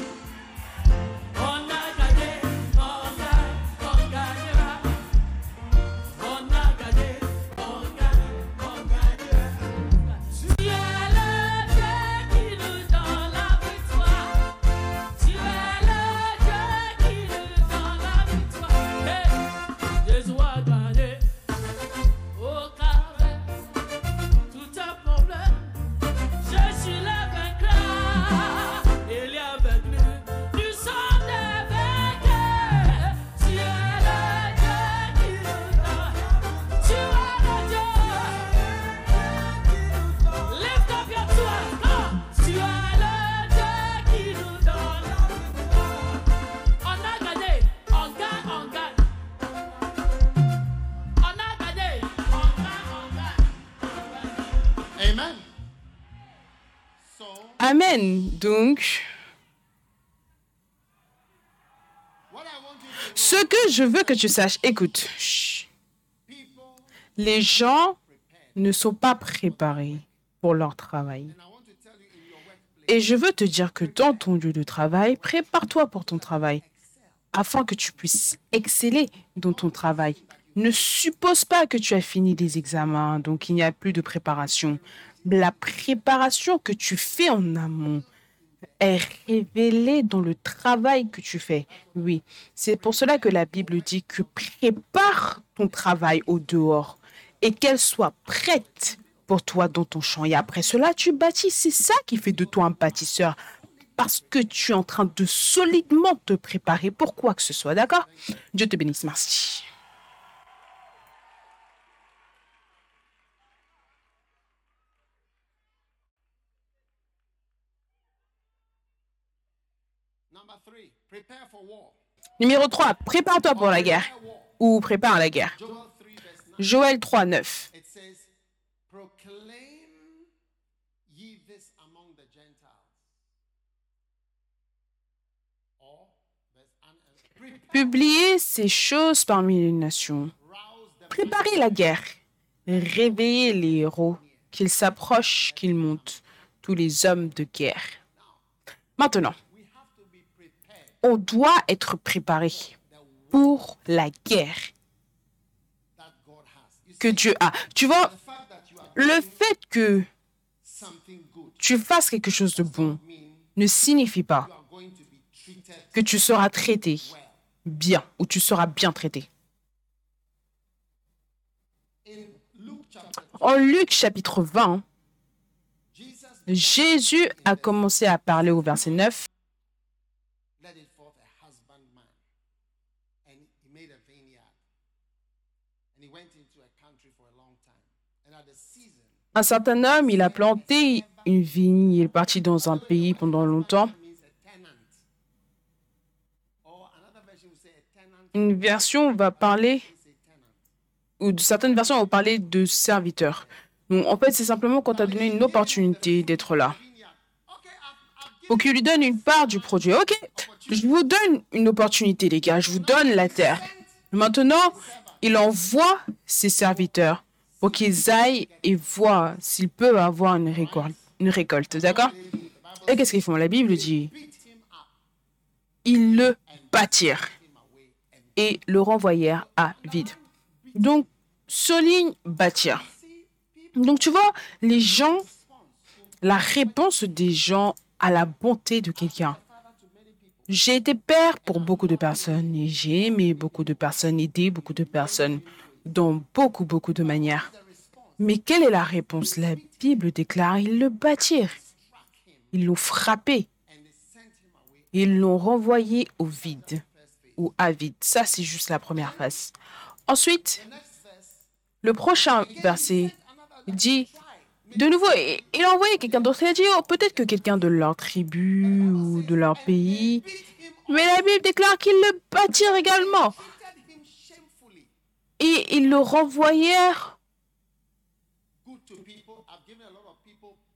Donc, ce que je veux que tu saches, écoute, les gens ne sont pas préparés pour leur travail. Et je veux te dire que dans ton lieu de travail, prépare-toi pour ton travail afin que tu puisses exceller dans ton travail. Ne suppose pas que tu as fini des examens, donc il n'y a plus de préparation. La préparation que tu fais en amont est révélée dans le travail que tu fais. Oui, c'est pour cela que la Bible dit que prépare ton travail au dehors et qu'elle soit prête pour toi dans ton champ. Et après cela, tu bâtis. C'est ça qui fait de toi un bâtisseur. Parce que tu es en train de solidement te préparer pour quoi que ce soit. D'accord? Dieu te bénisse. Merci. number three, prepare for war. Numéro 3. Prépare-toi pour la guerre. Ou prépare la guerre. Joel 3, verse 9. Joël 3, 9. It says, Proclaim ye this among the Gentiles. Or, verse un- prepare, Publiez ces choses parmi les nations. Préparez la guerre. Réveillez les héros. Qu'ils s'approchent, qu'ils montent. Tous les hommes de guerre. Maintenant, We have to be prepared on doit être préparé pour la guerre que Dieu a. Tu vois, le fait que tu fasses quelque chose de bon ne signifie pas que tu seras traité bien ou tu seras bien traité. En Luc chapitre 20, Jesus Jésus a commencé à parler au verset 9. Un certain homme, il a planté une vigne, il est parti dans un pays pendant longtemps. Une version va parler, ou de certaines versions vont parler de serviteur. Donc en fait, c'est simplement quand tu as donné une opportunité d'être là. Pour qu'il lui donne une part du produit. Ok, je vous donne une opportunité, les gars, je vous donne la terre. Maintenant, il envoie ses serviteurs pour qu'ils aillent et voient s'ils peuvent avoir une récolte. D'accord? Et qu'est-ce qu'ils font? La Bible dit ils le bâtirent et le renvoyèrent à vide. Donc, souligne bâtir. Donc, tu vois, les gens, la réponse des gens à la bonté de quelqu'un. J'ai été père pour beaucoup de personnes et j'ai aimé beaucoup de personnes, aidé beaucoup de personnes dans beaucoup, beaucoup de manières. Mais quelle est la réponse? La Bible déclare, ils le bâtirent. Ils l'ont frappé. Ils l'ont renvoyé au vide ou à vide. Ça, c'est juste la première phase. Ensuite, Le prochain verset dit, de nouveau, il a envoyé quelqu'un d'autre. Il a dit, oh, peut-être que quelqu'un de leur tribu ou de leur pays. Mais la Bible déclare qu'ils le battirent également. Et ils le renvoyèrent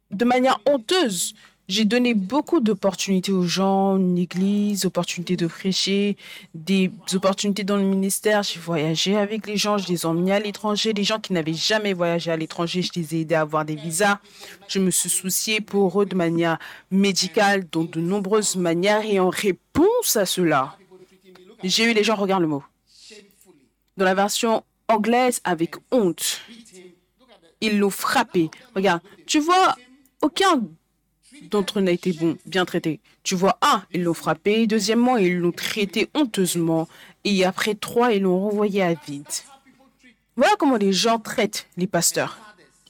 de manière honteuse. J'ai donné beaucoup d'opportunités aux gens, une église, opportunités de prêcher, des opportunités dans le ministère. J'ai voyagé avec les gens, je les ai emmenés à l'étranger. Les gens qui n'avaient jamais voyagé à l'étranger, je les ai aidés à avoir des visas. Je me suis soucié pour eux de manière médicale, dans de nombreuses manières. Et en réponse à cela, j'ai eu les gens, regarde le mot. Dans la version anglaise avec honte. Ils l'ont frappé. Regarde, tu vois, aucun d'entre eux n'a été bon, bien traité. Tu vois, un, ils l'ont frappé. Deuxièmement, ils l'ont traité honteusement. Et après, trois, ils l'ont renvoyé à vide. Voilà comment les gens traitent les pasteurs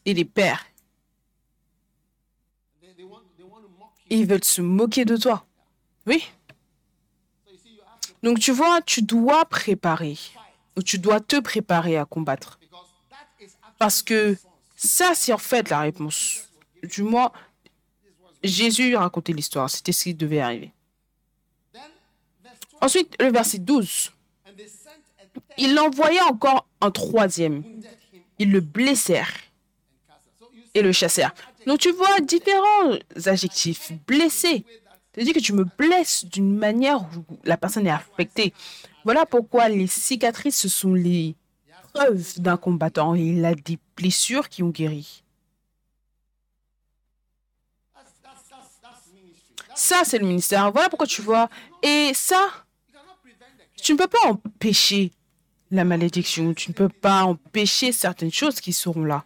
et les pères. Ils veulent se moquer de toi. Oui. Donc, tu vois, tu dois préparer. Ou tu dois te préparer à combattre. Parce que ça, c'est en fait la réponse. Du moins, Jésus a raconté l'histoire. C'était ce qui devait arriver. then verse 12. Ensuite, le verset 12. And they sent a third Il envoya encore un troisième. Ils le blessèrent et le chassèrent. Donc tu vois différents adjectifs. Blessé. C'est-à-dire que tu me blesses d'une manière où la personne est affectée. Voilà pourquoi les cicatrices, ce sont les preuves d'un combattant. Et il a des blessures qui ont guéri. Ça, c'est le ministère. Voilà pourquoi tu vois. Et ça, tu ne peux pas empêcher la malédiction. Tu ne peux pas empêcher certaines choses qui seront là.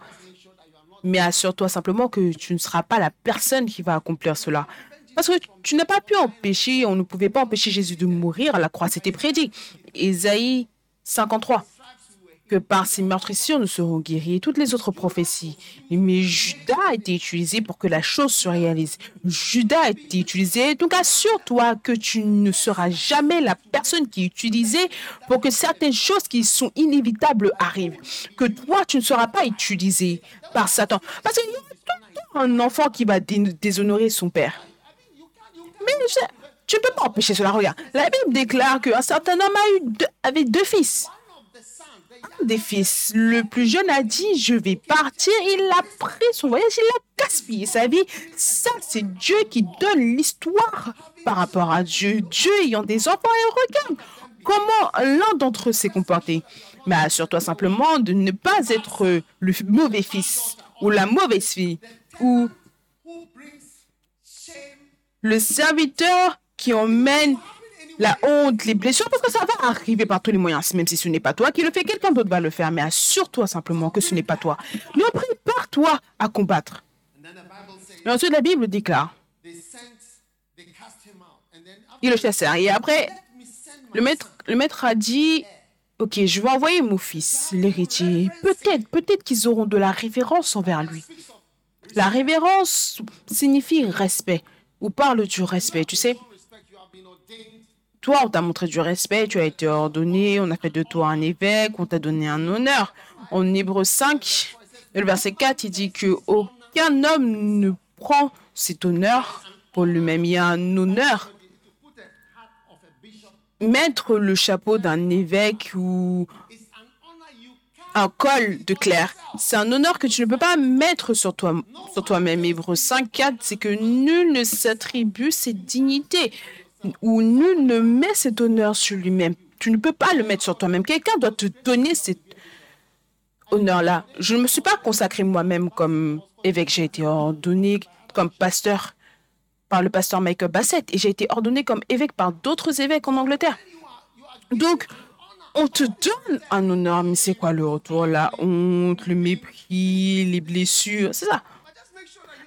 Mais assure-toi simplement que tu ne seras pas la personne qui va accomplir cela. Parce que tu n'as pas pu empêcher, on ne pouvait pas empêcher Jésus de mourir à la croix. C'était prédit. Ésaïe 53. Que par ces meurtrissures nous serons guéris et toutes les autres prophéties. Mais Judas a été utilisé pour que la chose se réalise. Judas a été utilisé. Donc assure-toi que tu ne seras jamais la personne qui est utilisée pour que certaines choses qui sont inévitables arrivent. Que toi, tu ne seras pas utilisé par Satan. Parce qu'il y a tout un enfant qui va dé- déshonorer son père. Tu ne peux pas empêcher cela. Regarde, la Bible déclare qu'un certain homme a eu deux- avait deux fils. Un des fils, le plus jeune, a dit Je vais partir. Il a pris son voyage, il a gaspillé sa vie. Ça, c'est Dieu qui donne l'histoire par rapport à Dieu. Dieu ayant des enfants et regarde comment l'un d'entre eux s'est comporté. Mais assure-toi simplement de ne pas être le mauvais fils ou la mauvaise fille ou. Le serviteur qui emmène la honte, les blessures, parce que ça va arriver par tous les moyens. Même si ce n'est pas toi qui le fais, quelqu'un d'autre va le faire. Mais assure-toi simplement que ce n'est pas toi. Donc prépare-toi à combattre. Et ensuite, la Bible déclare, ils le chassèrent. Et après, le maître, le maître a dit, ok, je vais envoyer mon fils, l'héritier. Peut-être, peut-être qu'ils auront de la révérence envers lui. La révérence signifie respect ou parle du respect, tu sais. Toi, on t'a montré du respect, tu as été ordonné, on a fait de toi un évêque, on t'a donné un honneur. En Hébreu 5, le verset 4, il dit que aucun homme ne prend cet honneur pour lui-même. Il y a un honneur. Mettre le chapeau d'un évêque ou un col de clerc, c'est un honneur que tu ne peux pas mettre sur toi, sur toi-même. Hébreu 5, 4, c'est que nul ne s'attribue cette dignité ou nul ne met cet honneur sur lui-même. Tu ne peux pas le mettre sur toi-même. Quelqu'un doit te donner cet honneur-là. Je ne me suis pas consacré moi-même comme évêque. J'ai été ordonné comme pasteur par le pasteur Michael Bassett et j'ai été ordonné comme évêque par d'autres évêques en Angleterre. Donc, on te donne un honneur, mais c'est quoi le retour La honte, le mépris, les blessures, c'est ça.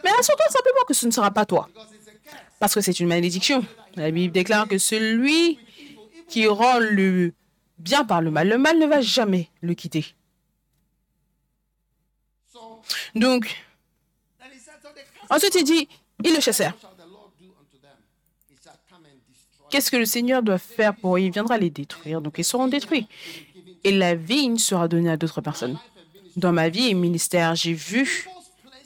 Mais assure-toi simplement que ce ne sera pas toi. Parce que c'est une malédiction. La Bible déclare que celui qui rend le bien par le mal, le mal ne va jamais le quitter. Donc, ensuite il dit, ils le chassèrent. Qu'est-ce que le Seigneur doit faire pour il viendra les détruire Donc ils seront détruits. Et la vigne sera donnée à d'autres personnes. dans ma vie et ministère, j'ai vu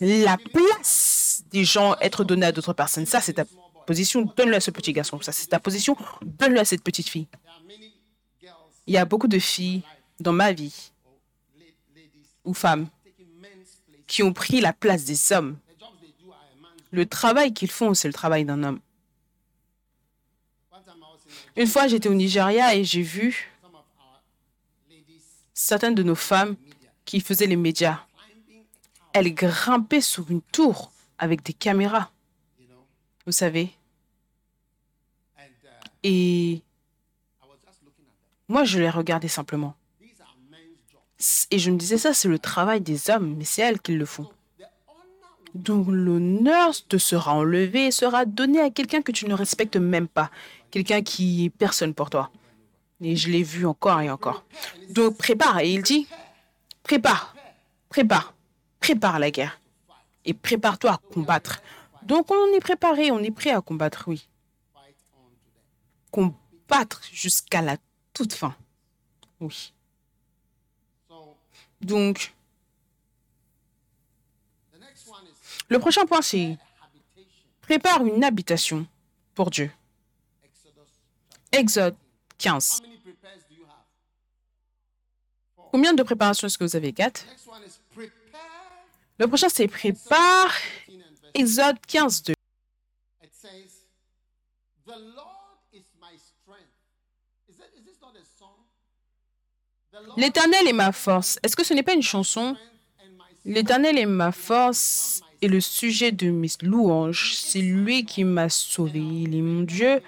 la place des gens être donnée à d'autres personnes. Ça, c'est ta position, donne-le à ce petit garçon. Ça, c'est ta position, donne-le à cette petite fille. Il y a beaucoup de filles dans ma vie ou femmes qui ont pris la place des hommes. Le travail qu'ils font, c'est le travail d'un homme. Une fois, j'étais au Nigeria et j'ai vu certaines de nos femmes qui faisaient les médias. Elles grimpaient sur une tour avec des caméras, vous savez. Et moi, je les regardais simplement. Et je me disais, ça, c'est le travail des hommes, mais c'est elles qui le font. Donc l'honneur te sera enlevé et sera donné à quelqu'un que tu ne respectes même pas, quelqu'un qui est personne pour toi. Et je l'ai vu encore et encore. Donc prépare. Et il dit, prépare, prépare, prépare la guerre. Et prépare-toi à combattre. Donc on est préparé, on est prêt à combattre, oui. Combattre jusqu'à la toute fin. Oui. Donc le prochain point, c'est prépare une habitation pour Dieu. Exode 15. How many prepares do you have? Combien de préparations est-ce que vous avez Quatre. Le prochain, c'est prépare 15 and verse. Exode 15, 2. It says, "The Lord is my strength." Is that is this not a song? The Lord L'Éternel est ma force. Est-ce que ce n'est pas une chanson? L'Éternel est ma force et le sujet de mes louanges. C'est lui qui m'a sauvé. Il est mon Dieu.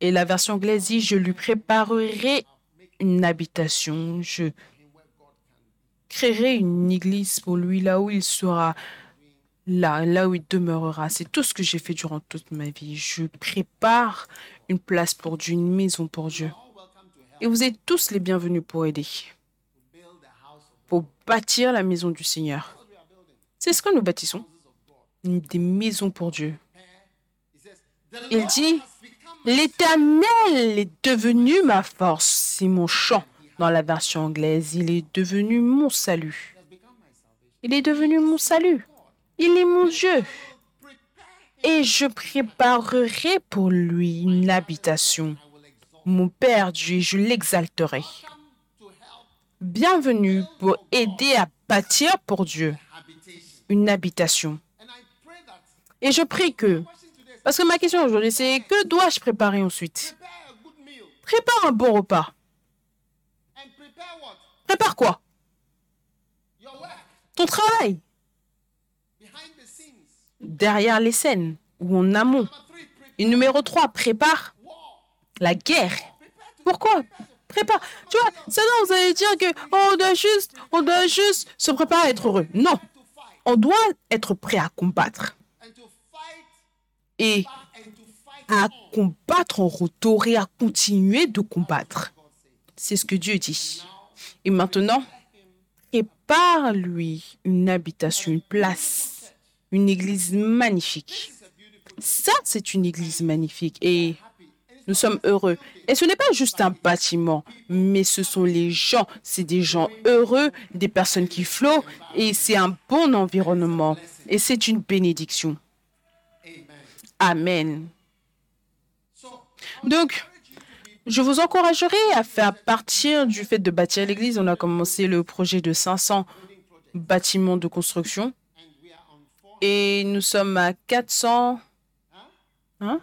Et la version anglaise dit, je lui préparerai une habitation. Je créerai une église pour lui là où il sera, là, là où il demeurera. C'est tout ce que j'ai fait durant toute ma vie. Je prépare une place pour Dieu, une maison pour Dieu. Et vous êtes tous les bienvenus pour aider, pour bâtir la maison du Seigneur. C'est ce que nous bâtissons. Des maisons pour Dieu. He says, "The Il dit, L'Éternel est devenu ma force. C'est mon chant. Dans la version anglaise, il est devenu mon salut. Il est devenu mon salut. Il est mon Dieu. Et je préparerai pour lui une habitation. Mon Père Dieu, je l'exalterai. Bienvenue pour aider à bâtir pour Dieu habitation." une habitation. Et je prie que, parce que ma question aujourd'hui, c'est que dois-je préparer ensuite? Prépare un bon repas. Prépare quoi? Ton travail derrière les scènes ou en amont. Et numéro 3, prépare la guerre. Pourquoi? Prépare. Tu vois, ça non, vous allez dire que on doit juste, on doit juste se préparer à être heureux. Non, on doit être prêt à combattre et à combattre en retour et à continuer de combattre. C'est ce que Dieu dit. Et maintenant, prépare-lui une habitation, une place, une église magnifique. Ça, c'est une église magnifique et nous sommes heureux. Et ce n'est pas juste un bâtiment, mais ce sont les gens. C'est des gens heureux, des personnes qui flottent et c'est un bon environnement. Et c'est une bénédiction. Amen. Donc, je vous encouragerai à faire partir du fait de bâtir l'église. On a commencé le projet de 500 bâtiments de construction et nous sommes à 400. Hein?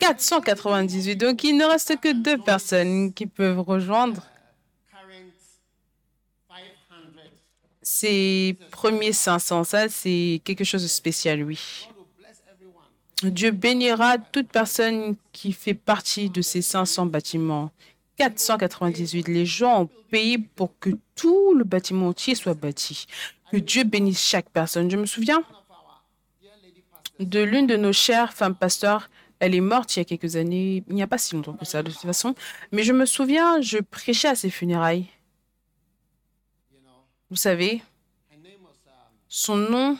498 498. Donc, il ne reste que deux personnes qui peuvent rejoindre current 500 ces premiers 500. Ça, c'est quelque chose de spécial, oui. Dieu bénira toute personne qui fait partie de ces 500 bâtiments. 498. Les gens ont payé pour que tout le bâtiment entier soit bâti. Que Dieu bénisse chaque personne. Je me souviens de l'une de nos chères femmes pasteurs. Elle est morte il y a quelques années. Il n'y a pas si longtemps que ça, de toute façon. Mais je me souviens, je prêchais à ses funérailles. Vous savez, son nom,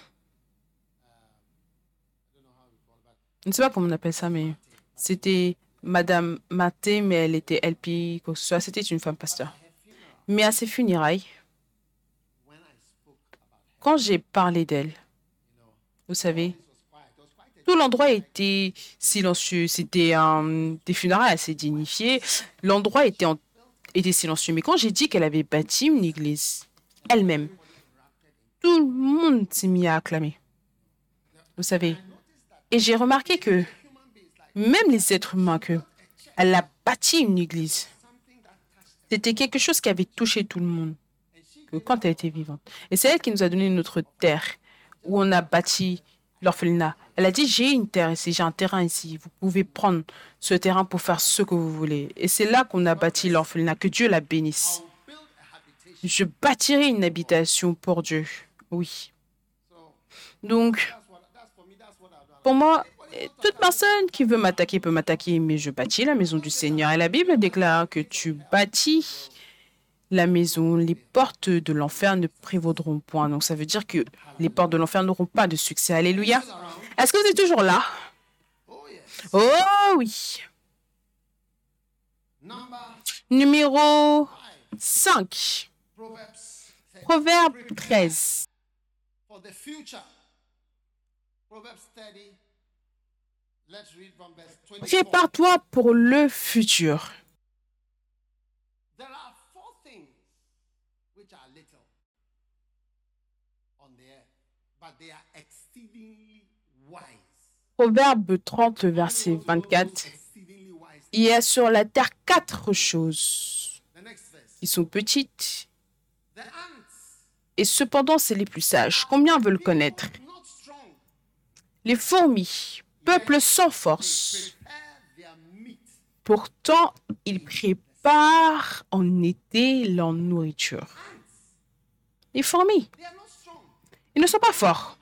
je ne sais pas comment on appelle ça, mais c'était Madame Maté, mais elle était LP, quoi que ce soit. C'était une femme pasteur. Mais à ses funérailles, quand j'ai parlé d'elle, vous savez, tout l'endroit était silencieux. C'était des funérailles assez dignifiées. L'endroit était, était silencieux. Mais quand j'ai dit qu'elle avait bâti une église, elle-même, tout le monde s'est mis à acclamer. Vous savez. Et j'ai remarqué que même les êtres humains, que elle a bâti une église. C'était quelque chose qui avait touché tout le monde quand elle était vivante. Et c'est elle qui nous a donné notre terre où on a bâti l'orphelinat. Elle a dit, j'ai une terre ici, j'ai un terrain ici. Vous pouvez prendre ce terrain pour faire ce que vous voulez. Et c'est là qu'on a bâti l'orphelinat. Que Dieu la bénisse. Je bâtirai une habitation pour Dieu. Oui. Donc, pour moi, toute personne qui veut m'attaquer peut m'attaquer, mais je bâtis la maison du Seigneur. Et la Bible déclare que tu bâtis la maison, les portes de l'enfer ne prévaudront point. Donc ça veut dire que les portes de l'enfer n'auront pas de succès. Alléluia. Est-ce que vous êtes toujours là? Oh oui. Numéro 5. Proverbe 13. for the future. Proverbs 30. Let's read from verse 24. Prépare-toi pour le futur. There are four things which are little on the earth, but they are exceedingly wise. Proverbe 30, verset 24. Exceedingly wise. Il y a sur la terre quatre choses. Ils sont petites et cependant c'est les plus sages. Combien veulent connaître? Les fourmis, peuple sans force. Pourtant, ils préparent en été leur nourriture. Les fourmis, ils ne sont pas forts.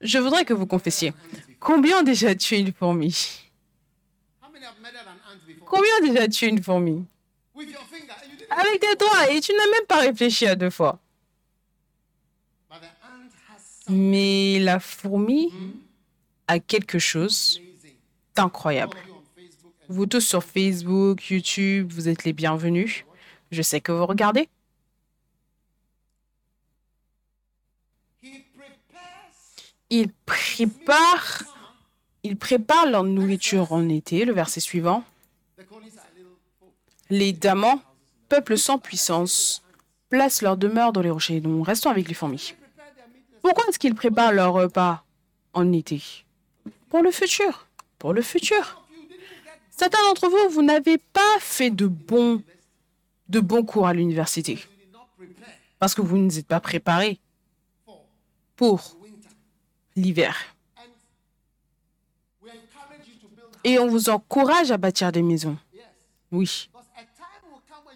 Je voudrais que vous confessiez. Combien ont déjà tué une fourmi? Combien ont déjà tué une fourmi? Avec tes doigts et tu n'as même pas réfléchi à deux fois. Mais la fourmi a quelque chose d'incroyable. Vous tous sur Facebook, YouTube, vous êtes les bienvenus. Je sais que vous regardez. Ils préparent, ils préparent leur nourriture en été. Le verset suivant. Les damans, peuple sans puissance, placent leur demeure dans les rochers. Donc restons avec les fourmis. Pourquoi est-ce qu'ils préparent leur repas en été? Pour le futur. Pour le futur. Certains d'entre vous, vous n'avez pas fait de bons, cours à l'université parce que vous ne vous êtes pas préparés pour l'hiver. Et on vous encourage à bâtir des maisons. Oui.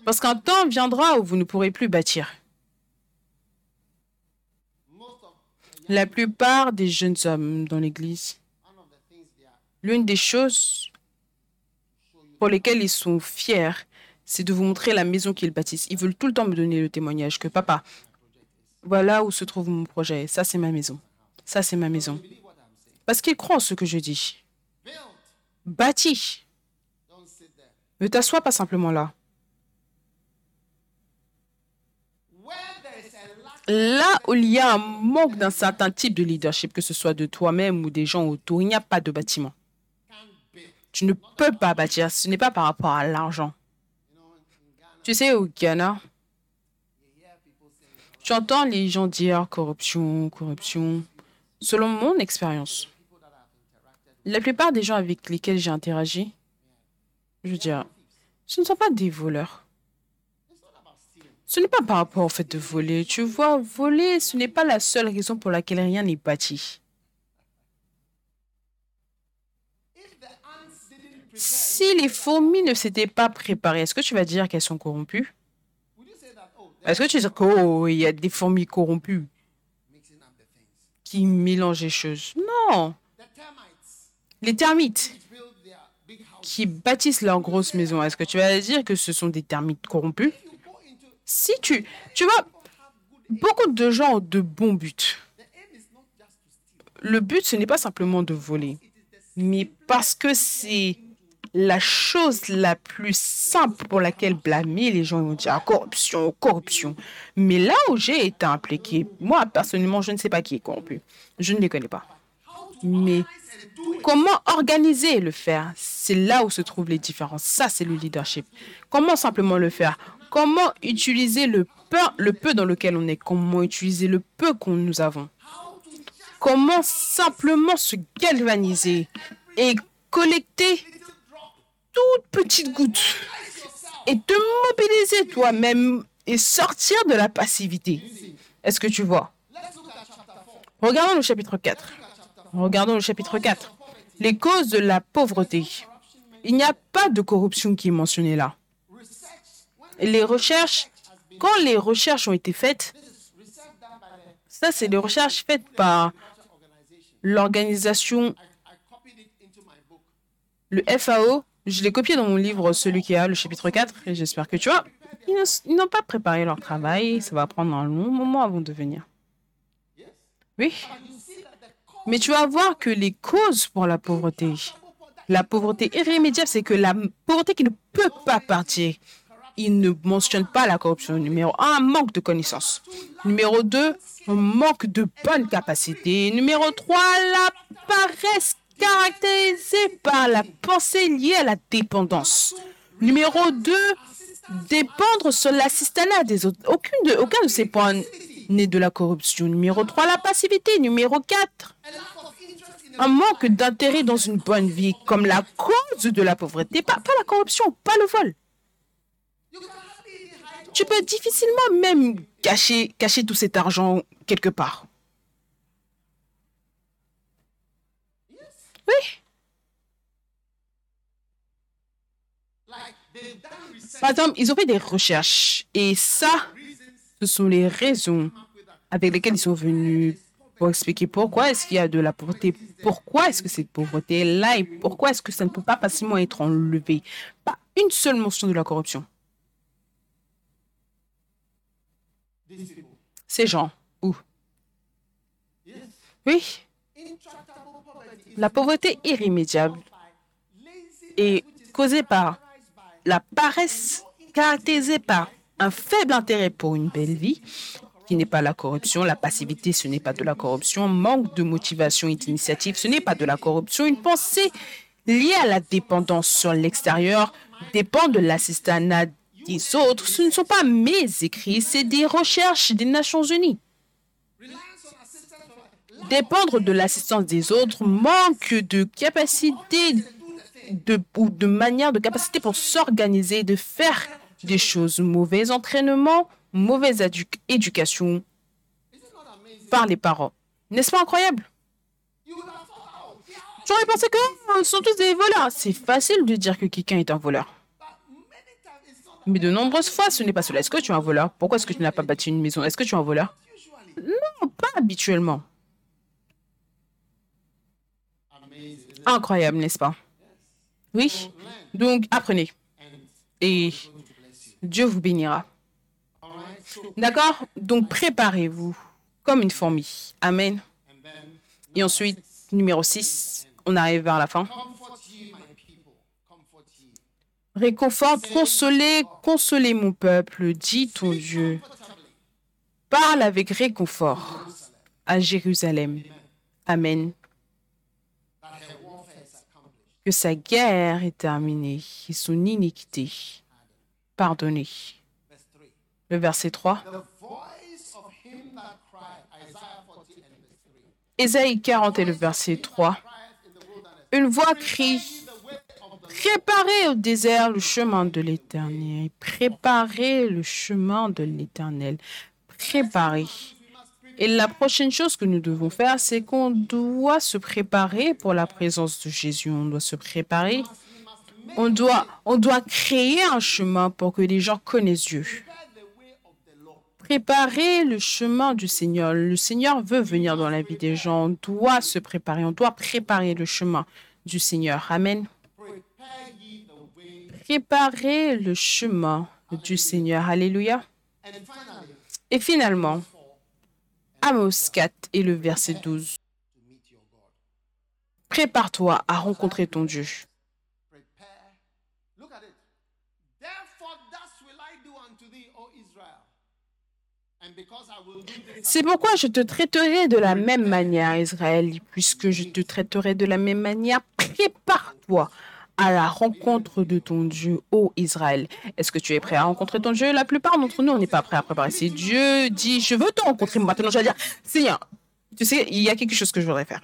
Parce qu'un temps viendra où vous ne pourrez plus bâtir. La plupart des jeunes hommes dans l'Église, l'une des choses pour lesquelles ils sont fiers, c'est de vous montrer la maison qu'ils bâtissent. Ils veulent tout le temps me donner le témoignage que papa, voilà où se trouve mon projet. Ça, c'est ma maison. Ça, c'est ma maison. Parce qu'ils croient en ce que je dis. There. Ne t'assois pas simplement là. Là où il y a un manque d'un certain type de leadership, que ce soit de toi-même ou des gens autour, il n'y a pas de bâtiment. Tu ne peux pas bâtir. Ce n'est pas par rapport à l'argent. Tu sais, au Ghana, tu entends les gens dire corruption, corruption. Selon mon expérience, la plupart des gens avec lesquels j'ai interagi, je veux dire, ce ne sont pas des voleurs. Ce n'est pas par rapport au fait de voler. Tu vois, voler, ce n'est pas la seule raison pour laquelle rien n'est bâti. Si les fourmis ne s'étaient pas préparées, est-ce que tu vas dire qu'elles sont corrompues? Oh, Est-ce que tu dis qu'il y a des fourmis corrompues qui mélangent les choses? Non. Les termites qui bâtissent leurs grosses maisons, est-ce que tu vas dire que ce sont des termites corrompus? Si tu... Tu vois, beaucoup de gens ont de bons buts. Le but, ce n'est pas simplement de voler, mais parce que c'est la chose la plus simple pour laquelle blâmer les gens ils vont dire ah, corruption, corruption. Mais là où j'ai été impliqué, moi personnellement, je ne sais pas qui est corrompu. Je ne les connais pas. Mais comment organiser le faire? C'est là où se trouvent les différences. Ça, c'est le leadership. Comment simplement le faire? Comment utiliser le peu, dans lequel on est Comment utiliser le peu que nous avons Comment simplement se galvaniser et collecter toute petite goutte et te mobiliser toi-même et sortir de la passivité. Est-ce que tu vois? Regardons le chapitre 4. Regardons le chapitre 4. Les causes de la pauvreté. Il n'y a pas de corruption qui est mentionnée là. Les recherches, quand les recherches ont été faites, ça c'est des recherches faites par l'organisation, le FAO. Je l'ai copié dans mon livre, celui qui a le chapitre 4, et j'espère que tu vois. Ils n'ont pas préparé leur travail, ça va prendre un long moment avant de venir. Oui. Mais tu vas voir que les causes pour la pauvreté, la pauvreté irrémédiable, c'est que la pauvreté qui ne peut pas partir. Il ne mentionne pas la corruption. Numéro un, manque de connaissances. Numéro deux, manque de bonnes capacités. Numéro trois, la paresse caractérisée par la pensée liée à la dépendance. Numéro deux, dépendre sur l'assistanat des autres. Aucun de ces points né de la corruption. Numéro 3, la passivité. Numéro 4, un manque d'intérêt dans une bonne vie comme la cause de la pauvreté. Pas la corruption, pas le vol. Tu peux difficilement même cacher, cacher tout cet argent quelque part. Oui. Par exemple, ils ont fait des recherches et ça, ce sont les raisons avec lesquelles ils sont venus pour expliquer pourquoi est-ce qu'il y a de la pauvreté, pourquoi est-ce que cette pauvreté est là et pourquoi est-ce que ça ne peut pas facilement être enlevé. Pas une seule mention de la corruption. Ces gens, où? Oui. La pauvreté irrémédiable est causée par la paresse caractérisée par un faible intérêt pour une belle vie, qui n'est pas la corruption. La passivité, ce n'est pas de la corruption. Manque de motivation et d'initiative, ce n'est pas de la corruption. Une pensée liée à la dépendance sur l'extérieur dépend de l'assistanat des autres. Ce ne sont pas mes écrits, c'est des recherches des Nations Unies. Dépendre de l'assistance des autres, manque de capacité de, ou de manière de capacité pour s'organiser, de faire des choses. Mauvais entraînement, mauvaise éducation par les parents. N'est-ce pas incroyable? J'aurais pensé que sont tous des voleurs. C'est facile de dire que quelqu'un est un voleur. Mais de nombreuses fois, ce n'est pas cela. Est-ce que tu es un voleur? Pourquoi est-ce que tu n'as pas bâti une maison? Est-ce que tu es un voleur? Non, pas habituellement. Incroyable, n'est-ce pas? Oui. Donc, apprenez. Et Dieu vous bénira. D'accord? Donc préparez-vous comme une fourmi. Amen. Et ensuite, numéro 6, on arrive vers la fin. Réconforte, consolez, consolez mon peuple, dit ton Dieu. Parle avec réconfort à Jérusalem. Amen. Que sa guerre est terminée et son iniquité pardonné. Le verset 3. Ésaïe 40 et le verset 3. Une voix crie, préparez au désert le chemin de l'Éternel, préparez le chemin de l'Éternel, préparez. Et la prochaine chose que nous devons faire, c'est qu'on doit se préparer pour la présence de Jésus. On doit se préparer on doit, on doit créer un chemin pour que les gens connaissent Dieu. Préparer le chemin du Seigneur. Le Seigneur veut venir dans la vie des gens. On doit se préparer. On doit préparer le chemin du Seigneur. Amen. Préparer le chemin du Seigneur. Alléluia. Et finalement, Amos 4 et le verset 12. Prépare-toi à rencontrer ton Dieu. C'est pourquoi je te traiterai de la même manière, Israël, puisque je te traiterai de la même manière. Prépare-toi à la rencontre de ton Dieu, ô Israël. Est-ce que tu es prêt à rencontrer ton Dieu? La plupart d'entre nous, on n'est pas prêt à préparer. Si Dieu dit, je veux te rencontrer maintenant, je vais dire, Seigneur, tu sais, il y a quelque chose que je voudrais faire.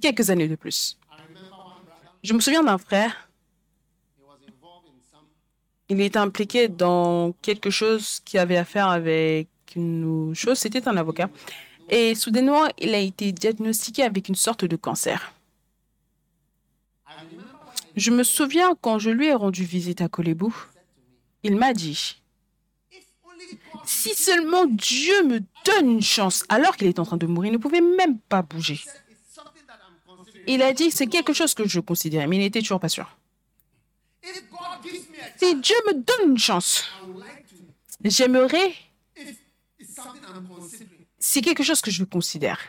Quelques années de plus. Je me souviens d'un frère, il était impliqué dans quelque chose qui avait à faire avec une chose, c'était un avocat. Et soudainement, il a été diagnostiqué avec une sorte de cancer. Je me souviens quand je lui ai rendu visite à Kolebu, il m'a dit, si seulement Dieu me donne une chance, alors qu'il est en train de mourir, il ne pouvait même pas bouger. Il a dit, c'est quelque chose que je considérais, mais il n'était toujours pas sûr. Si Dieu me donne une chance, j'aimerais, c'est quelque chose que je considère,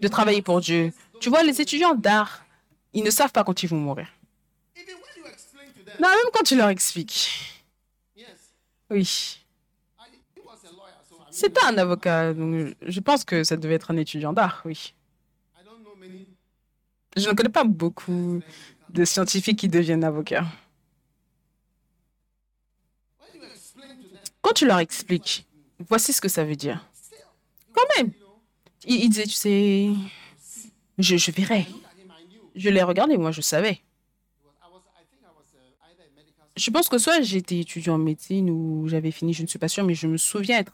de travailler pour Dieu. Tu vois, les étudiants d'art, ils ne savent pas quand ils vont mourir. Non, même quand tu leur expliques. Oui. Pas un avocat, donc je pense que ça devait être un étudiant d'art, oui. I don't know many. Je ne connais pas beaucoup de scientifiques qui deviennent avocats. Quand tu leur expliques, voici ce que ça veut dire. Quand même. Il, il disait, tu sais, je, je verrai. Je l'ai regardé, moi, je savais. Je pense que soit j'étais étudiant en médecine ou j'avais fini, je ne suis pas sûre, mais je me souviens être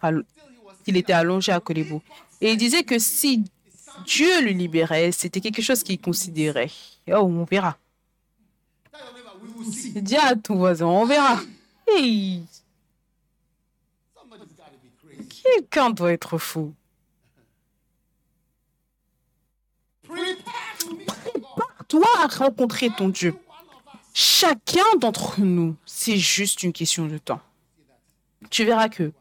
qu'il était allongé à Kolebu. Et il disait que si Dieu le libérait, c'était quelque chose qu'il considérait. Oh, on verra. Dis à ton voisin, on verra. Quelqu'un doit être fou. Prepare to meet God. Toi à rencontrer ton Dieu. Chacun d'entre nous, c'est juste une question de temps. Tu verras que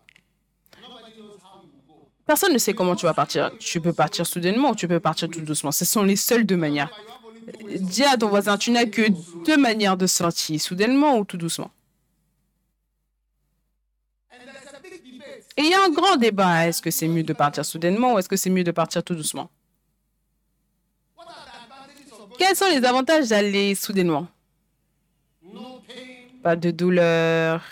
personne ne sait comment tu vas partir. Tu peux partir soudainement ou tu peux partir tout doucement. Ce sont les seules deux manières. Dis à ton voisin, tu n'as que deux manières de sortir, soudainement ou tout doucement. Et il y a un grand débat. Est-ce que c'est mieux de partir soudainement ou est-ce que c'est mieux de partir tout doucement? Quels sont les avantages d'aller soudainement? Pas de douleur,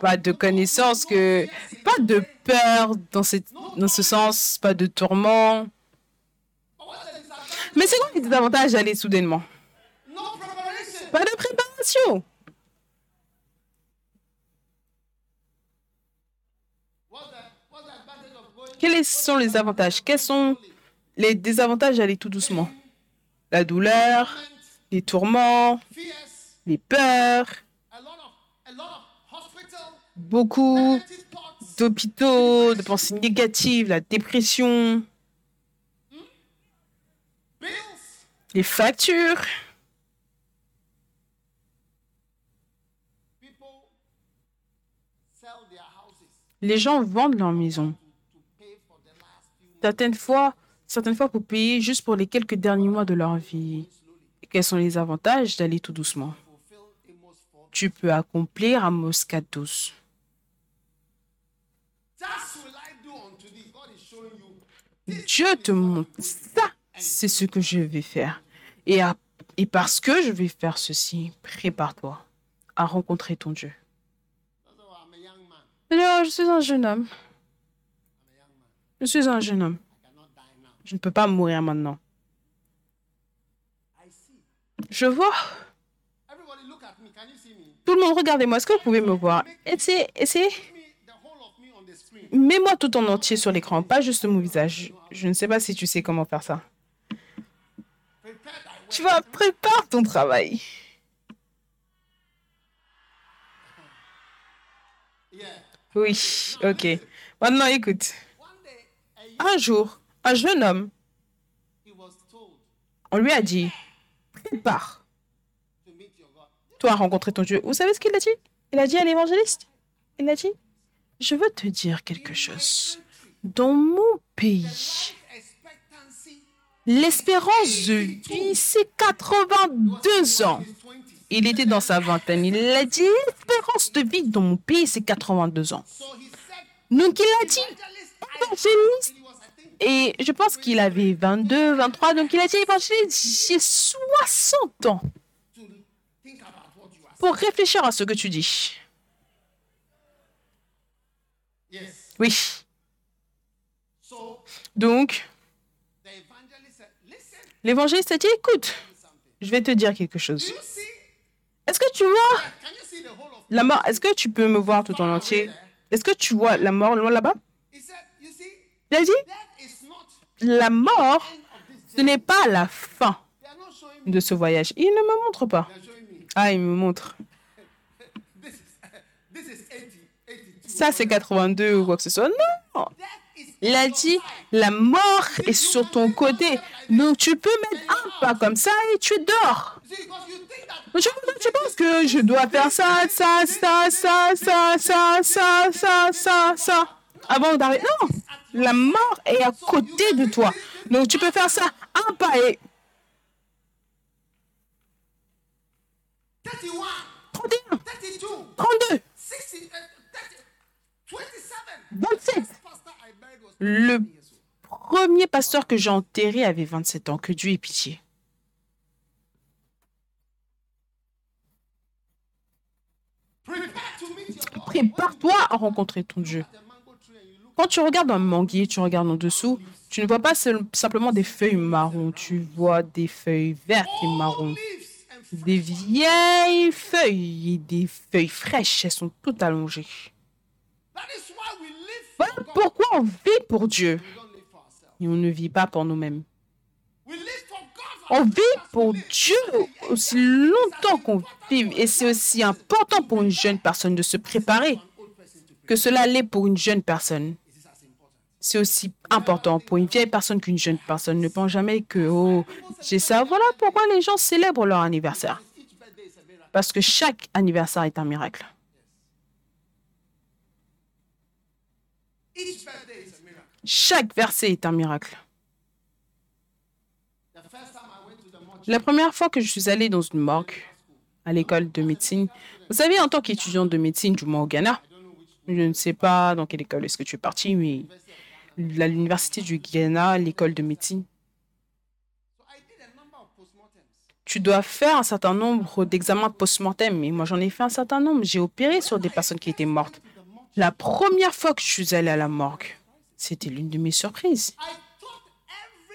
pas de connaissance, pas de peur dans, ce sens, pas de tourment. Mais c'est quoi les désavantages d'aller soudainement? Pas de préparation. Quels sont les avantages? Quels sont les désavantages d'aller tout doucement? La douleur, les tourments, les peurs, beaucoup d'hôpitaux, de pensées négatives, la dépression, les factures. Les gens vendent leur maison. Certaines fois, certaines fois pour payer juste pour les quelques derniers mois de leur vie. Et quels sont les avantages d'aller tout doucement? Fulfill Amos 4. Tu peux accomplir Amos 4 12. Thus will I do unto thee. God is showing you. Dieu te montre ça, c'est ce que je vais faire. Et, et parce que je vais faire ceci, prépare-toi à rencontrer ton Dieu. Alors, je suis un jeune homme. Je suis un jeune homme. Je ne peux pas mourir maintenant. Je vois. Tout le monde, regardez-moi. Est-ce que vous pouvez me voir? Essayez, essayez. Mets-moi tout en entier sur l'écran, pas juste mon visage. Je ne sais pas si tu sais comment faire ça. Tu vas prépare ton travail. Oui, ok. Maintenant, écoute. Un jour, un jeune homme, he was told on lui a dit, prépare, toi, à rencontrer ton Dieu. Vous savez ce qu'il a dit? Il a dit à l'évangéliste, il a dit, je veux te dire quelque chose. Dans mon pays, L'espérance de vie, c'est 82 ans. He's 20. Il était dans sa vingtaine. Il a dit, l'espérance de vie dans mon pays, c'est 82 ans. So he said, Donc il a dit, évangéliste. Et je pense qu'il avait 22, 23. Donc il a dit, j'ai 60 ans pour réfléchir à ce que tu dis. Oui. Donc, l'évangéliste a dit, écoute, je vais te dire quelque chose. Est-ce que tu vois la mort? Est-ce que tu peux me voir tout en entier? Est-ce que tu vois la mort loin là-bas? Il a dit, la mort, ce n'est pas la fin de ce voyage. Il ne me montre pas. Ah, il me montre. This is this is 80, 82. Ça, c'est 82 ou quoi que ce soit. Non Il a dit, la mort est sur ton côté. Donc, tu peux mettre un pas comme ça et tu dors. Tu, tu penses que je dois faire ça, ça, ça, ça, ça, ça, ça, ça, ça, ça, avant d'arriver. Non, la mort est à côté de toi. Donc, tu peux faire ça un pas et 31, 31, 32, 32, 60, uh, 30, 27. 27. Pastor I buried was Le premier pasteur que j'ai enterré avait 27 ans. Que Dieu ait pitié. Prépare-toi à rencontrer ton Dieu. Quand tu regardes un manguier, tu regardes en dessous, tu ne vois pas simplement des feuilles marron, tu vois des feuilles vertes et marron. Des vieilles feuilles et des feuilles fraîches, elles sont toutes allongées. Voilà pourquoi on vit pour Dieu et on ne vit pas pour nous-mêmes. On vit pour Dieu aussi longtemps qu'on vit et c'est aussi important pour une jeune personne de se préparer que cela l'est pour une jeune personne. C'est aussi important pour une vieille personne qu'une jeune personne. Ne pense jamais que, oh, j'ai ça. Voilà pourquoi les gens célèbrent leur anniversaire. Parce que chaque anniversaire est un miracle. Chaque verset est un miracle. La première fois que je suis allée dans une morgue à l'école de médecine, vous savez, en tant qu'étudiante de médecine, du au Ghana, je ne sais pas dans quelle école est-ce que tu es parti, mais l'université du Ghana, l'école de médecine, tu dois faire un certain nombre d'examens post-mortem. Et moi, j'en ai fait un certain nombre. J'ai opéré sur des personnes qui étaient mortes. La première fois que je suis allée à la morgue, c'était l'une de mes surprises.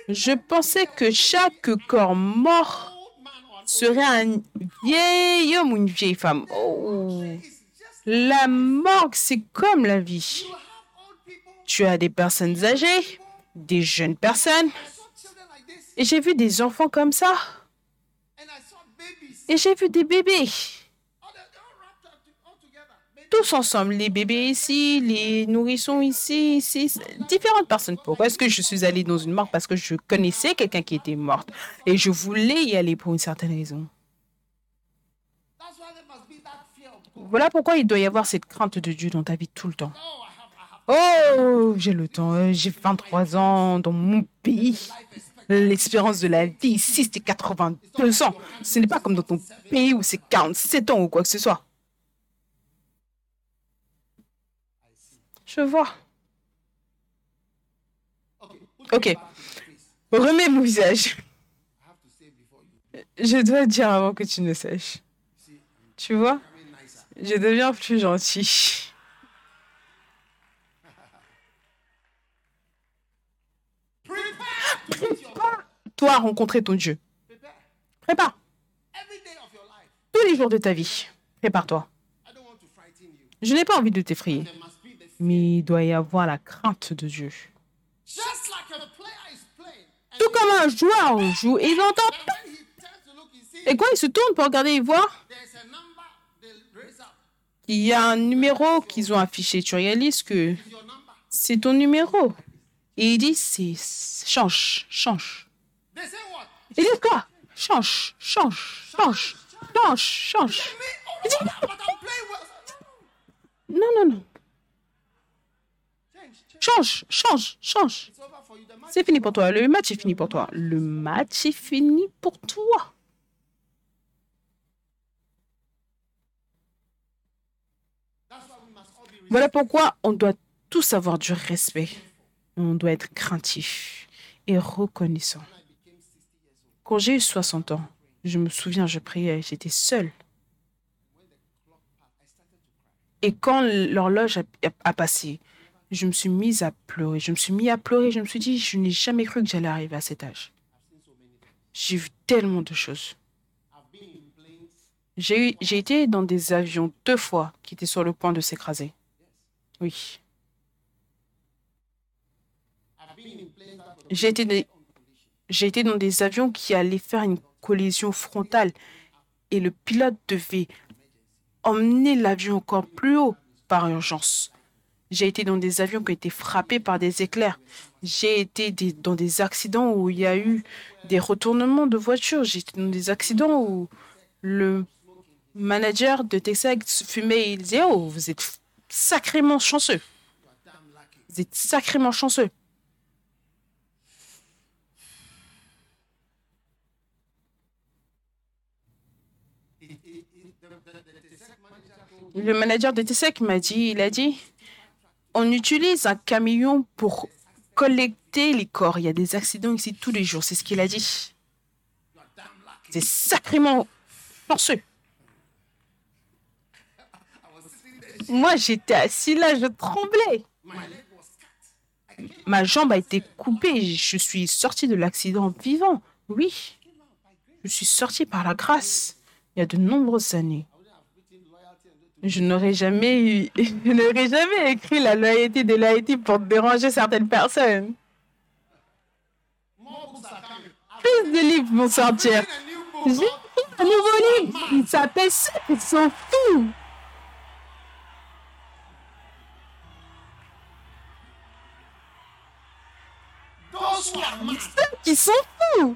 Je pensais que chaque corps mort serait un vieil homme ou une vieille femme. Oh. La morgue, c'est comme la vie. Tu as des personnes âgées, des jeunes personnes, et j'ai vu des enfants comme ça, et j'ai vu des bébés. Tous ensemble, les bébés ici, les nourrissons ici, ici, différentes personnes. Pourquoi est-ce que je suis allée dans une morgue? Parce que je connaissais quelqu'un qui était morte, et je voulais y aller pour une certaine raison. Voilà pourquoi il doit y avoir cette crainte de Dieu dans ta vie tout le temps. Oh, j'ai le temps, euh, j'ai 23 ans dans mon pays. L'espérance de la vie ici, c'est 82 ans. Ce n'est pas comme dans ton pays où c'est 47 ans ou quoi que ce soit. Je vois. Ok. Remets mon visage. Je dois dire avant que tu ne saches. Tu vois, je deviens plus gentil. toi à rencontrer ton Dieu. Prépare. Tous les jours de ta vie, prépare-toi. Je n'ai pas envie de t'effrayer, mais il doit y avoir la crainte de Dieu. Tout comme un joueur joue et il entend. Et quand il se tourne pour regarder, il voit il y a un numéro qu'ils ont affiché. Tu réalises que c'est ton numéro. Et il dit, c'est change, change. They say what? Il dit quoi? Change, change, change, change, change. Non, non, non. Change, change. Change, C'est fini pour toi. Le match est fini pour toi. Le match est fini pour toi. Voilà pourquoi on doit tous avoir du respect. On doit être craintif et reconnaissant. Quand j'ai eu 60 ans, je me souviens, je priais, j'étais seule. Et quand l'horloge a, passé, je me suis mise à pleurer. Je me suis mis à pleurer. Je me suis dit, je n'ai jamais cru que j'allais arriver à cet âge. J'ai vu tellement de choses. J'ai été dans des avions deux fois qui étaient sur le point de s'écraser. Oui. J'ai été, j'ai été dans des avions qui allaient faire une collision frontale et le pilote devait emmener l'avion encore plus haut par urgence. J'ai été dans des avions qui ont été frappés par des éclairs. J'ai été dans des accidents où il y a eu des retournements de voitures. J'ai été dans des accidents où le manager de Texas fumait et il disait Oh, vous êtes sacrément chanceux. Vous êtes sacrément chanceux. Le manager de TSEC m'a dit, il a dit, on utilise un camion pour collecter les corps. Il y a des accidents ici tous les jours. C'est ce qu'il a dit. C'est sacrément chanceux. Moi, j'étais assis là, je tremblais. Ma jambe a été coupée. Je suis sorti de l'accident vivant. Oui. Je suis sorti par la grâce il y a de nombreuses années. Je n'aurais jamais eu, je n'aurais jamais écrit la loyauté de loyauté pour déranger certaines personnes. Plus de livres vont sortir. J'ai un nouveau livre. Il s'appelle Ceux qui sont fous. Ceux qui sont fous.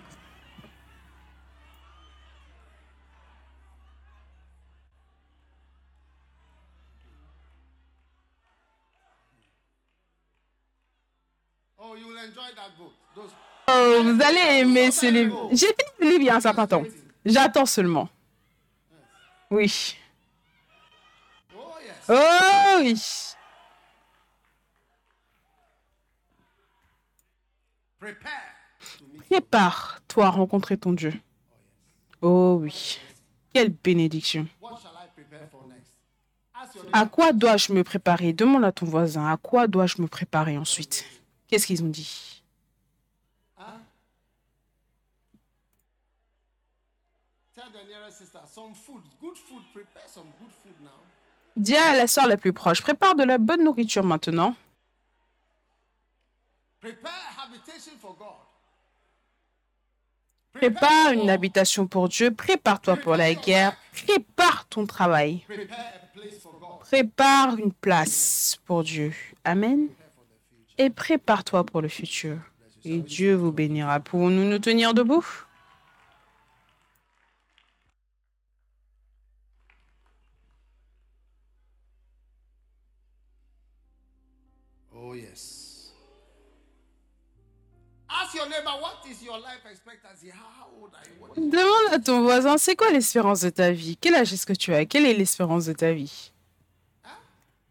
Oh, you will enjoy that book. Those Oh, vous allez aimer ce livre. J'ai fini le livre il y a un certain temps. J'attends seulement. Oui. oh. Oh oui. Prépare-toi à rencontrer ton Dieu. Oh oui. Quelle bénédiction. À quoi dois-je me préparer? Demande à ton voisin. À quoi dois-je me préparer ensuite? Qu'est-ce qu'ils ont dit? Now. Dis à la sœur la plus proche. Prépare de la bonne nourriture maintenant. Prépare une habitation pour Dieu. Prépare-toi pour la guerre. Prépare ton travail. Prépare une place pour Dieu. Amen. Et prépare-toi pour le futur. Et Dieu vous bénira. Pouvons-nous nous tenir debout. Oh yes. Demande à ton voisin, c'est quoi l'espérance de ta vie? Quel âge est-ce que tu as? Quelle est l'espérance de ta vie?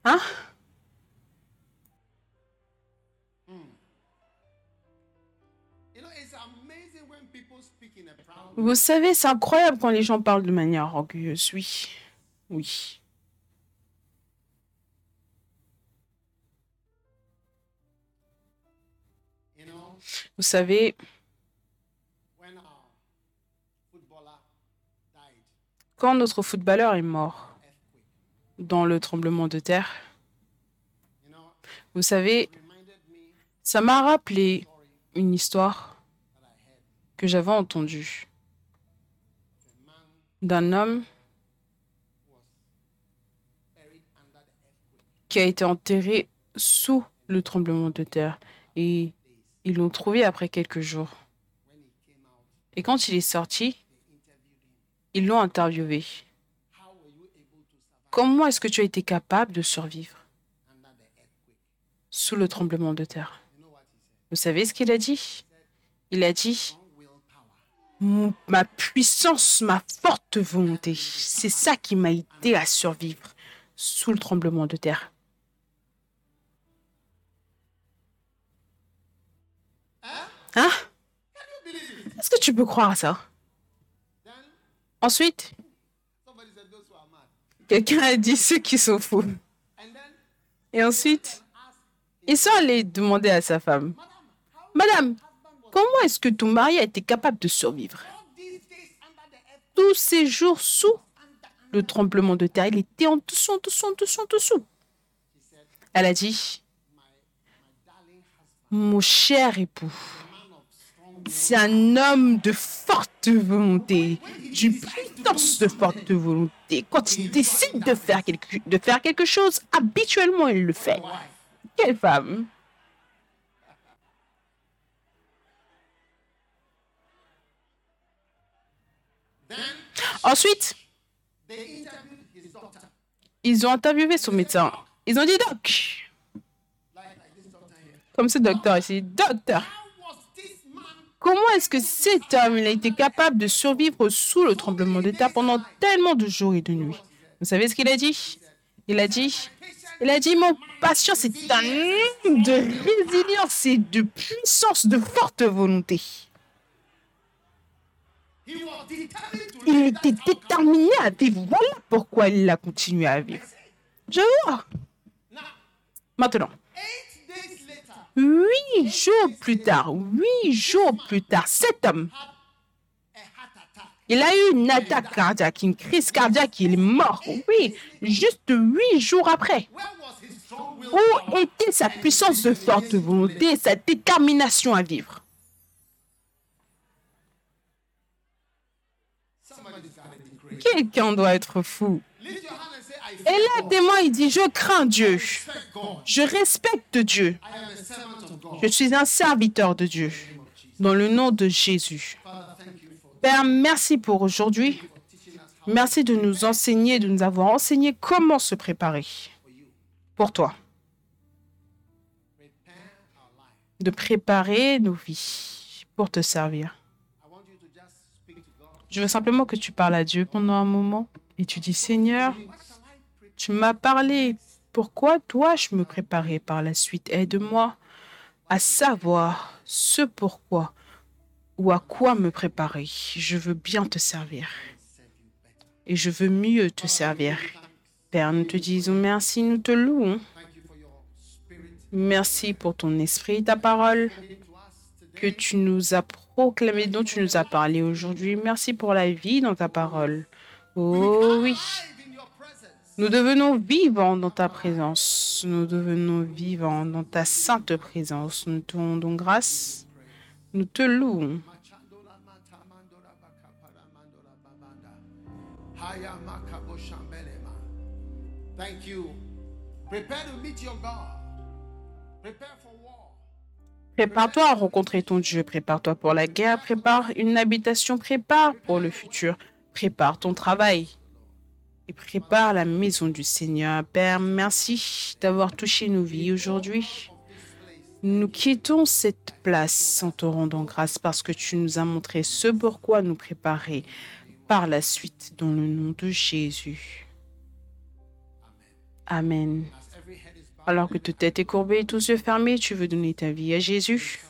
Hein? Vous savez, c'est incroyable quand les gens parlent de manière orgueilleuse. Oui. Oui. Vous savez, quand notre footballeur est mort dans le tremblement de terre, vous savez, ça m'a rappelé une histoire que j'avais entendue d'un homme qui a été enterré sous le tremblement de terre. Et ils l'ont trouvé après quelques jours. Et quand il est sorti, ils l'ont interviewé. Comment est-ce que tu as été capable de survivre sous le tremblement de terre? Vous savez ce qu'il a dit? Il a dit, "Mon- ma puissance, ma forte volonté, c'est ça qui m'a aidé à survivre sous le tremblement de terre. Hein? Est-ce que tu peux croire à ça? Ensuite, quelqu'un a dit ceux qui sont fous. Et ensuite, ils sont allés demander à sa femme, Madame, comment est-ce que ton mari a été capable de survivre? Tous ces jours sous le tremblement de terre, il était en dessous, en dessous, en dessous, en dessous. Elle a dit, mon cher époux, c'est un homme de forte volonté, d'une puissance de forte volonté. Quand il décide de faire quelque, de faire quelque chose, habituellement, il le fait. Quelle femme Ensuite, ils ont interviewé son médecin. Ils ont dit, Doc, comme ce docteur ici, Docteur, comment est-ce que cet homme a été capable de survivre sous le tremblement de terre pendant tellement de jours et de nuits? Vous savez ce qu'il a dit? Il a dit, il a dit, mon patient, c'est un homme de résilience et de puissance, de forte volonté. Il était déterminé à vivre. Voilà pourquoi il a continué à vivre. Je vois. Maintenant, huit jours plus tard, huit jours plus tard, cet homme, il a eu une attaque cardiaque, une crise cardiaque, il est mort. Oui, juste huit jours après. Où était sa puissance de forte volonté, sa détermination à vivre? Quelqu'un doit être fou. Et là, témoin, il dit, je crains Dieu. Je respecte Dieu. Je suis un serviteur de Dieu. Dans le nom de Jésus. Père, merci pour aujourd'hui. Merci de nous enseigner, de nous avoir enseigné comment se préparer pour toi, de préparer nos vies pour te servir. I want you to just speak to God. Je veux simplement que tu parles à Dieu pendant un moment et tu dis Seigneur, tu m'as parlé. Pourquoi dois-je me préparer par la suite? Aide-moi à savoir ce pourquoi ou à quoi me préparer. Je veux bien te servir et je veux mieux te servir. Père, nous te disons merci, nous te louons. Merci pour ton esprit, ta parole que tu nous as proclamé, dont tu nous as parlé aujourd'hui. Merci pour la vie dans ta parole. Oh oui, nous devenons vivants dans ta présence. Nous devenons vivants dans ta sainte présence. Nous te rendons grâce. Nous te louons. Thank you. Prepare to meet your God. Prepare for. Prépare-toi à rencontrer ton Dieu. Prépare-toi pour la guerre. Prépare une habitation. Prépare pour le futur. Prépare ton travail. Et prépare la maison du Seigneur. Père, merci d'avoir touché nos vies aujourd'hui. Nous quittons cette place en te rendant grâce parce que tu nous as montré ce pourquoi nous préparer par la suite dans le nom de Jésus. Amen. Alors que toute tête est courbée et tous yeux fermés, tu veux donner ta vie à Jésus.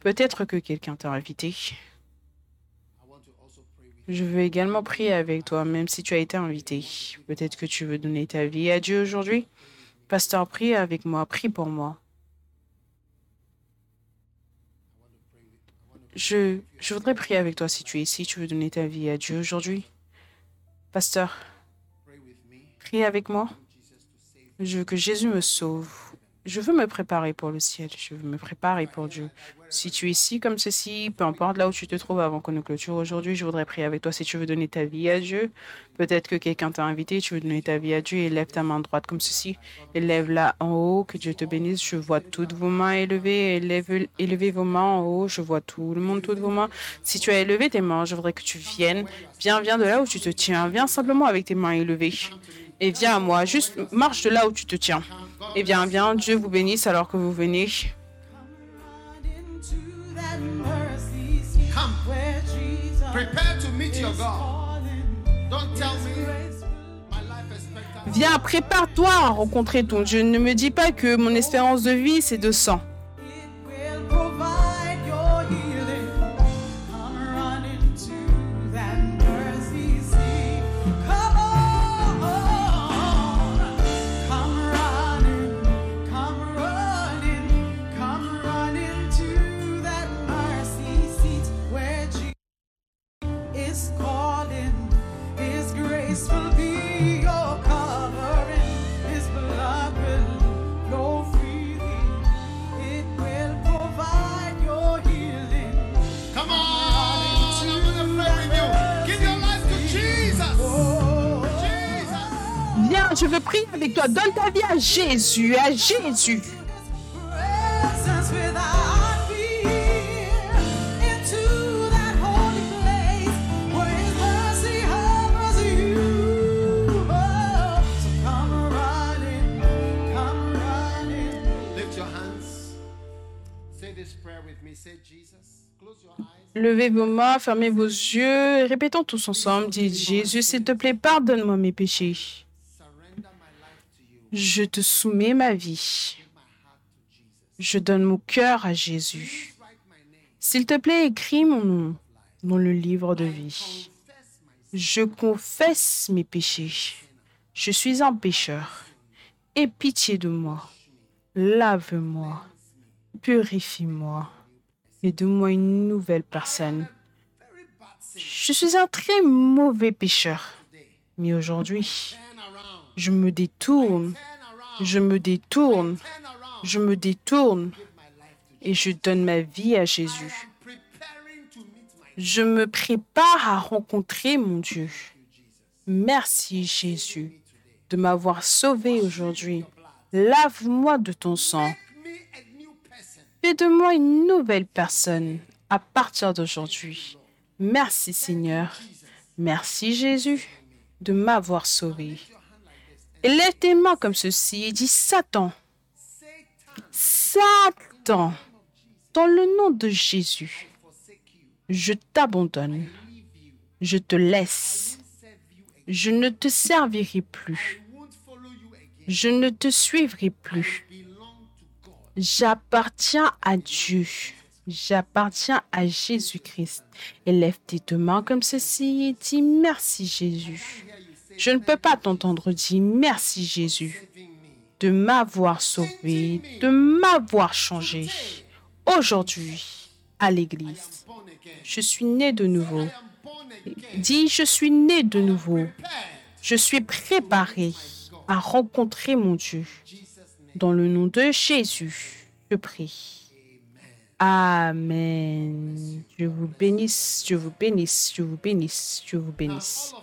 Peut-être que quelqu'un t'a invité. Je veux également prier avec toi, même si tu as été invité. Peut-être que tu veux donner ta vie à Dieu aujourd'hui. Pasteur, prie avec moi, prie pour moi. Je, je voudrais prier avec toi si tu es ici, tu veux donner ta vie à Dieu aujourd'hui. Pasteur, prie avec moi. Je veux que Jésus me sauve. Je veux me préparer pour le ciel. Je veux me préparer pour Dieu. Si tu es ici comme ceci, peu importe là où tu te trouves avant qu'on ne clôture aujourd'hui, je voudrais prier avec toi si tu veux donner ta vie à Dieu. Peut-être que quelqu'un t'a invité, tu veux donner ta vie à Dieu et lève ta main droite comme ceci. Élève-la en haut, que Dieu te bénisse. Je vois toutes vos mains élevées. Élève, élevez vos mains en haut. Je vois tout le monde, toutes vos mains. Si tu as élevé tes mains, je voudrais que tu viennes. Viens, viens de là où tu te tiens. Viens simplement avec tes mains élevées. Et viens à moi. Juste marche de là où tu te tiens. God Eh bien, bien, Dieu vous bénisse alors que vous venez. Viens, prépare-toi à rencontrer ton Dieu. Ne me dis pas que mon espérance de vie, c'est de 100. Je veux prier avec toi. Donne ta vie à Jésus, à Jésus. Levez vos mains, fermez vos yeux. et Répétons tous ensemble. Dites Jésus, s'il te plaît, pardonne-moi mes péchés. Surrender my life to you. Je te soumets ma vie. Je donne mon cœur à Jésus. S'il te plaît, écris mon nom dans le livre de vie. Je confesse mes péchés. Je suis un pécheur. Aie pitié de moi. Lave-moi. Purifie-moi. Et donne-moi une nouvelle personne. Je suis un très mauvais pécheur. Mais aujourd'hui. Je me détourne. Je me détourne. Je me détourne. Et je donne ma vie à Jésus. Je me prépare à rencontrer mon Dieu. Merci Jésus de m'avoir sauvé aujourd'hui. Lave-moi de ton sang. Fais de moi une nouvelle personne à partir d'aujourd'hui. Merci Seigneur. Merci Jésus de m'avoir sauvé. Lève tes mains comme ceci et dis Satan, Satan dans le nom de Jésus, je t'abandonne, je te laisse, je ne te servirai plus, je ne te suivrai plus. J'appartiens à Dieu. J'appartiens à Jésus-Christ. Et lève tes mains comme ceci et dis merci Jésus. Je ne peux pas t'entendre dire merci Jésus de m'avoir sauvé, de m'avoir changé. Aujourd'hui, à l'église, je suis né de nouveau. Dis, je suis né de nouveau. Je suis préparé à rencontrer mon Dieu. Dans le nom de Jésus, je prie. Amen. Dieu vous bénisse, Dieu vous bénisse, Dieu vous bénisse, Dieu vous bénisse.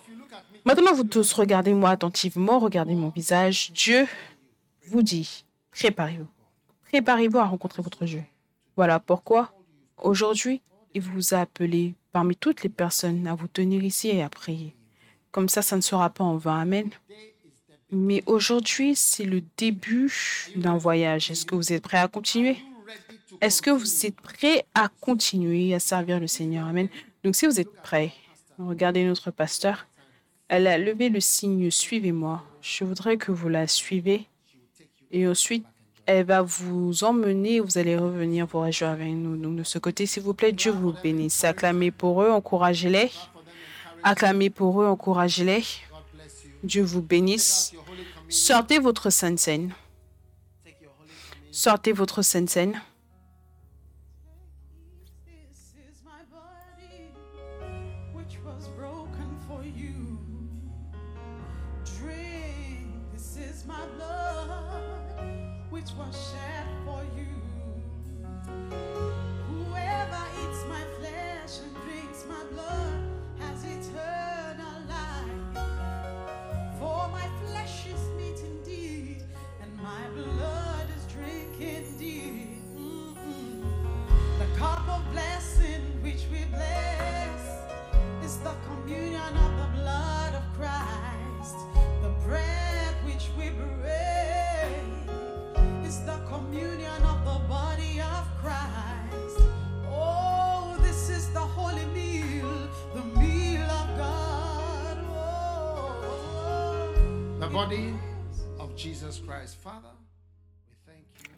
Maintenant, vous tous, regardez-moi attentivement, regardez mon visage. Dieu vous dit, préparez-vous. Préparez-vous à rencontrer votre Dieu. Voilà pourquoi, aujourd'hui, il vous a appelé parmi toutes les personnes à vous tenir ici et à prier. Comme ça, ça ne sera pas en vain. Amen. Mais aujourd'hui, c'est le début d'un voyage. Est-ce que vous êtes prêts à continuer? Est-ce que vous êtes prêts à continuer à servir le Seigneur? Amen. Donc, si vous êtes prêts, regardez notre pasteur. Elle a levé le signe Suivez-moi. Je voudrais que vous la suivez. Et ensuite, elle va vous emmener. Vous allez revenir pour réjouir avec nous. Donc, de ce côté, s'il vous plaît, Dieu vous bénisse. Acclamez pour eux, encouragez-les. Acclamez pour eux, encouragez-les. Dieu vous bénisse. Sortez votre sainte scène. Take your holy communion. Sortez votre sainte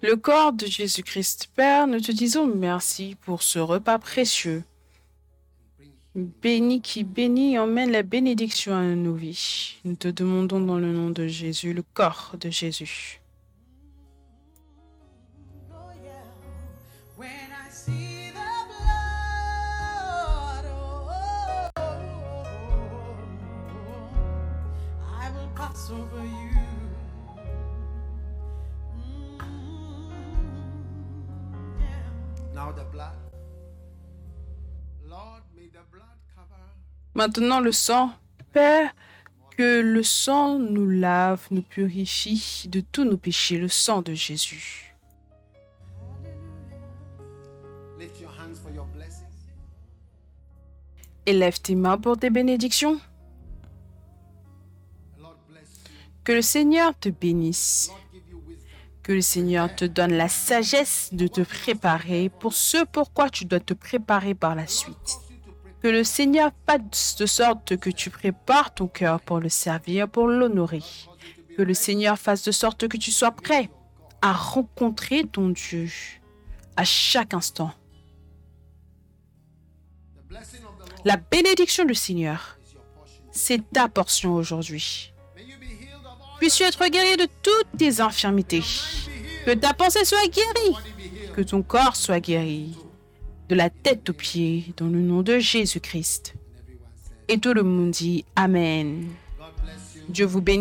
Le corps de Jésus-Christ, Père, nous te disons merci pour ce repas précieux. Béni qui bénit emmène la bénédiction à nos vies. Nous te demandons dans le nom de Jésus, le corps de Jésus. Maintenant le sang, Père, que le sang nous lave, nous purifie de tous nos péchés, le sang de Jésus. Élève tes mains pour tes bénédictions. Que le Seigneur te bénisse. Que le Seigneur te donne la sagesse de te préparer pour ce pourquoi tu dois te préparer par la suite. Que le Seigneur fasse de sorte que tu prépares ton cœur pour le servir, pour l'honorer. Que le Seigneur fasse de sorte que tu sois prêt à rencontrer ton Dieu à chaque instant. La bénédiction du Seigneur, c'est ta portion aujourd'hui. Puisses-tu être guéri de toutes tes infirmités. Que ta pensée soit guérie. Que ton corps soit guéri. De la tête aux pieds, dans le nom de Jésus-Christ. Et tout le monde dit Amen. Dieu vous bénisse.